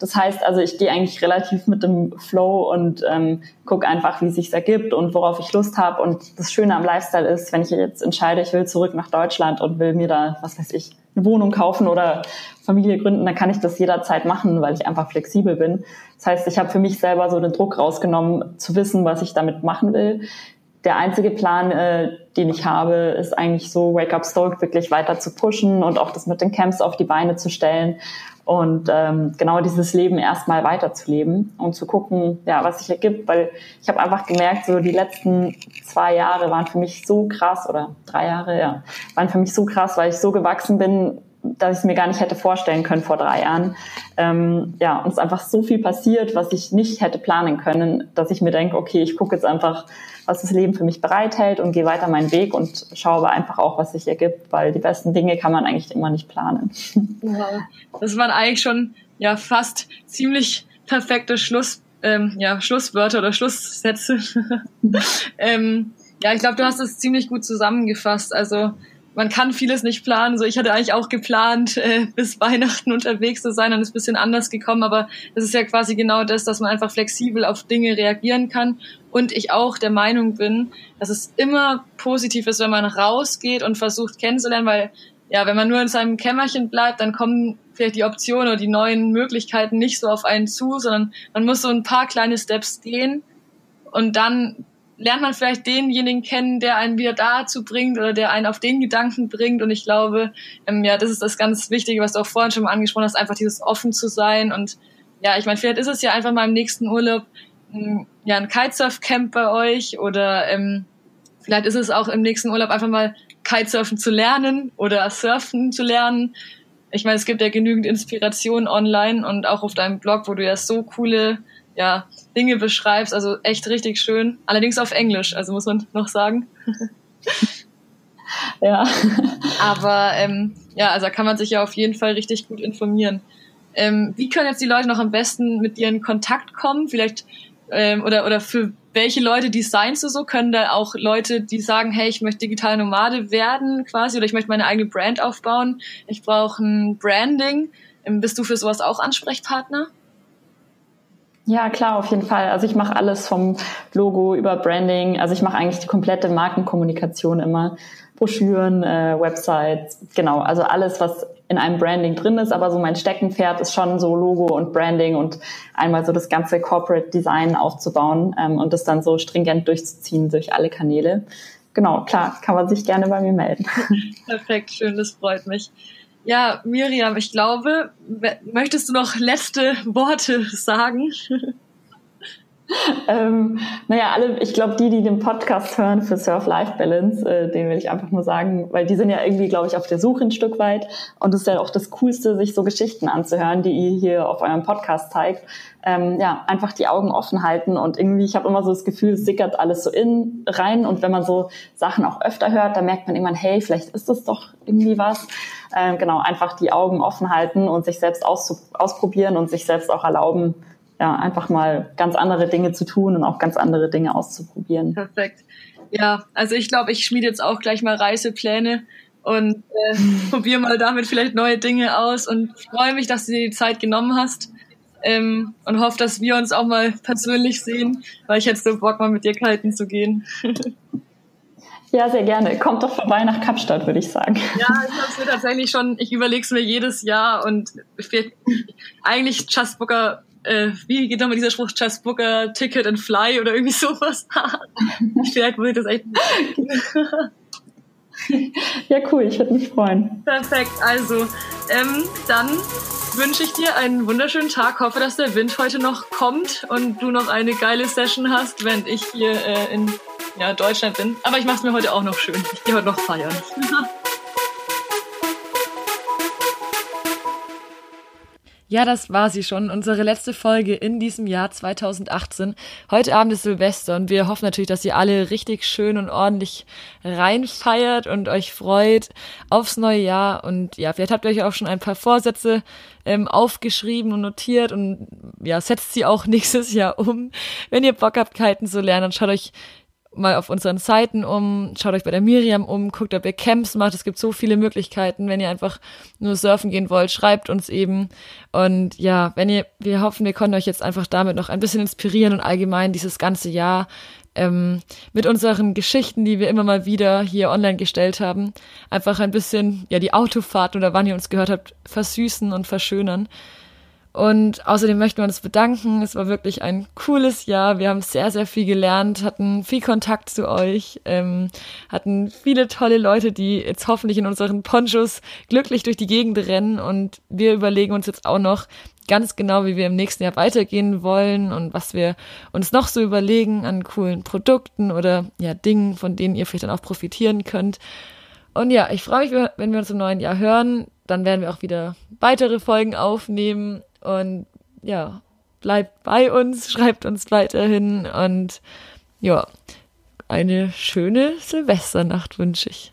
Das heißt, also ich gehe eigentlich relativ mit dem Flow und ähm, gucke einfach, wie es sich ergibt und worauf ich Lust habe. Und das Schöne am Lifestyle ist, wenn ich jetzt entscheide, ich will zurück nach Deutschland und will mir da, was weiß ich, eine Wohnung kaufen oder Familie gründen, dann kann ich das jederzeit machen, weil ich einfach flexibel bin. Das heißt, ich habe für mich selber so den Druck rausgenommen, zu wissen, was ich damit machen will. Der einzige Plan, äh, den ich habe, ist eigentlich so Wake Up Stoke wirklich weiter zu pushen und auch das mit den Camps auf die Beine zu stellen und ähm, genau dieses Leben erstmal weiterzuleben und zu gucken, ja, was sich ergibt, weil ich habe einfach gemerkt, so die letzten zwei Jahre waren für mich so krass oder drei Jahre, ja, waren für mich so krass, weil ich so gewachsen bin, dass ich es mir gar nicht hätte vorstellen können vor drei Jahren. Ähm, ja, und es ist einfach so viel passiert, was ich nicht hätte planen können, dass ich mir denke, okay, ich gucke jetzt einfach, was das Leben für mich bereithält und gehe weiter meinen Weg und schaue aber einfach auch, was sich ergibt, weil die besten Dinge kann man eigentlich immer nicht planen. Ja, das waren eigentlich schon ja fast ziemlich perfekte Schluss, ähm, ja, Schlusswörter oder Schlusssätze. ähm, ja, ich glaube, du hast es ziemlich gut zusammengefasst. Also man kann vieles nicht planen. So, ich hatte eigentlich auch geplant, äh, bis Weihnachten unterwegs zu sein, dann ist ein bisschen anders gekommen, aber das ist ja quasi genau das, dass man einfach flexibel auf Dinge reagieren kann. Und ich auch der Meinung bin, dass es immer positiv ist, wenn man rausgeht und versucht kennenzulernen, weil ja, wenn man nur in seinem Kämmerchen bleibt, dann kommen vielleicht die Optionen oder die neuen Möglichkeiten nicht so auf einen zu, sondern man muss so ein paar kleine Steps gehen und dann lernt man vielleicht denjenigen kennen, der einen wieder dazu bringt oder der einen auf den Gedanken bringt. Und ich glaube, ähm, ja, das ist das ganz Wichtige, was du auch vorhin schon mal angesprochen hast, einfach dieses offen zu sein. Und ja, ich meine, vielleicht ist es ja einfach mal im nächsten Urlaub ähm, ja ein Kitesurf-Camp bei euch oder ähm, vielleicht ist es auch im nächsten Urlaub einfach mal Kitesurfen zu lernen oder Surfen zu lernen. Ich meine, es gibt ja genügend Inspiration online und auch auf deinem Blog, wo du ja so coole ja, Dinge beschreibst. Also echt richtig schön. Allerdings auf Englisch, also muss man noch sagen. ja. Aber ähm, ja, also da kann man sich ja auf jeden Fall richtig gut informieren. Ähm, wie können jetzt die Leute noch am besten mit dir in Kontakt kommen? Vielleicht ähm, oder oder für welche Leute designst du so? Können da auch Leute, die sagen, hey, ich möchte digital Nomade werden quasi oder ich möchte meine eigene Brand aufbauen, ich brauche ein Branding. Ähm, bist du für sowas auch Ansprechpartner? Ja, klar, auf jeden Fall. Also ich mache alles vom Logo über Branding. Also ich mache eigentlich die komplette Markenkommunikation immer. Broschüren, äh, Websites, genau. Also alles, was in einem Branding drin ist. Aber so mein Steckenpferd ist schon so Logo und Branding und einmal so das ganze Corporate Design aufzubauen ähm, und das dann so stringent durchzuziehen durch alle Kanäle. Genau, klar, kann man sich gerne bei mir melden. Perfekt, schön, das freut mich. Ja, Miriam, ich glaube, möchtest du noch letzte Worte sagen? ähm, naja, alle, ich glaube, die, die den Podcast hören für Surf-Life-Balance, äh, den will ich einfach nur sagen, weil die sind ja irgendwie, glaube ich, auf der Suche ein Stück weit. Und es ist ja auch das Coolste, sich so Geschichten anzuhören, die ihr hier auf eurem Podcast zeigt. Ähm, ja, einfach die Augen offen halten und irgendwie, ich habe immer so das Gefühl, es sickert alles so in rein und wenn man so Sachen auch öfter hört, dann merkt man immer, hey, vielleicht ist das doch irgendwie was. Ähm, genau, einfach die Augen offen halten und sich selbst ausprobieren und sich selbst auch erlauben, ja, einfach mal ganz andere Dinge zu tun und auch ganz andere Dinge auszuprobieren. Perfekt. Ja, also ich glaube, ich schmiede jetzt auch gleich mal Reisepläne und äh, probiere mal damit vielleicht neue Dinge aus und freue mich, dass du dir die Zeit genommen hast ähm, und hoffe, dass wir uns auch mal persönlich sehen, weil ich jetzt so Bock mal mit dir kalten zu gehen. Ja, sehr gerne. Kommt doch vorbei nach Kapstadt, würde ich sagen. Ja, ich habe es mir tatsächlich schon, ich überlege es mir jedes Jahr und eigentlich Just Booker, äh, wie geht nochmal dieser Spruch, Just Booker, Ticket and Fly oder irgendwie sowas. Vielleicht würde ich das echt Ja, cool, ich würde mich freuen. Perfekt, also ähm, dann wünsche ich dir einen wunderschönen Tag. Hoffe, dass der Wind heute noch kommt und du noch eine geile Session hast, während ich hier äh, in ja, Deutschland bin. Aber ich mache es mir heute auch noch schön. Ich gehe heute noch feiern. Ja, das war sie schon, unsere letzte Folge in diesem Jahr 2018. Heute Abend ist Silvester und wir hoffen natürlich, dass ihr alle richtig schön und ordentlich reinfeiert und euch freut aufs neue Jahr. Und ja, vielleicht habt ihr euch auch schon ein paar Vorsätze ähm, aufgeschrieben und notiert und ja, setzt sie auch nächstes Jahr um. Wenn ihr Bock habt, Kiten zu lernen, dann schaut euch mal auf unseren Seiten um, schaut euch bei der Miriam um, guckt, ob ihr Camps macht. Es gibt so viele Möglichkeiten. Wenn ihr einfach nur surfen gehen wollt, schreibt uns eben. Und ja, wenn ihr, wir hoffen, wir konnten euch jetzt einfach damit noch ein bisschen inspirieren und allgemein dieses ganze Jahr ähm, mit unseren Geschichten, die wir immer mal wieder hier online gestellt haben, einfach ein bisschen, ja, die Autofahrt oder wann ihr uns gehört habt, versüßen und verschönern. Und außerdem möchten wir uns bedanken. Es war wirklich ein cooles Jahr. Wir haben sehr, sehr viel gelernt, hatten viel Kontakt zu euch, ähm, hatten viele tolle Leute, die jetzt hoffentlich in unseren Ponchos glücklich durch die Gegend rennen. Und wir überlegen uns jetzt auch noch ganz genau, wie wir im nächsten Jahr weitergehen wollen und was wir uns noch so überlegen an coolen Produkten oder ja, Dingen, von denen ihr vielleicht dann auch profitieren könnt. Und ja, ich freue mich, wenn wir uns im neuen Jahr hören. Dann werden wir auch wieder weitere Folgen aufnehmen und ja, bleibt bei uns, schreibt uns weiterhin und ja, eine schöne Silvesternacht wünsche ich.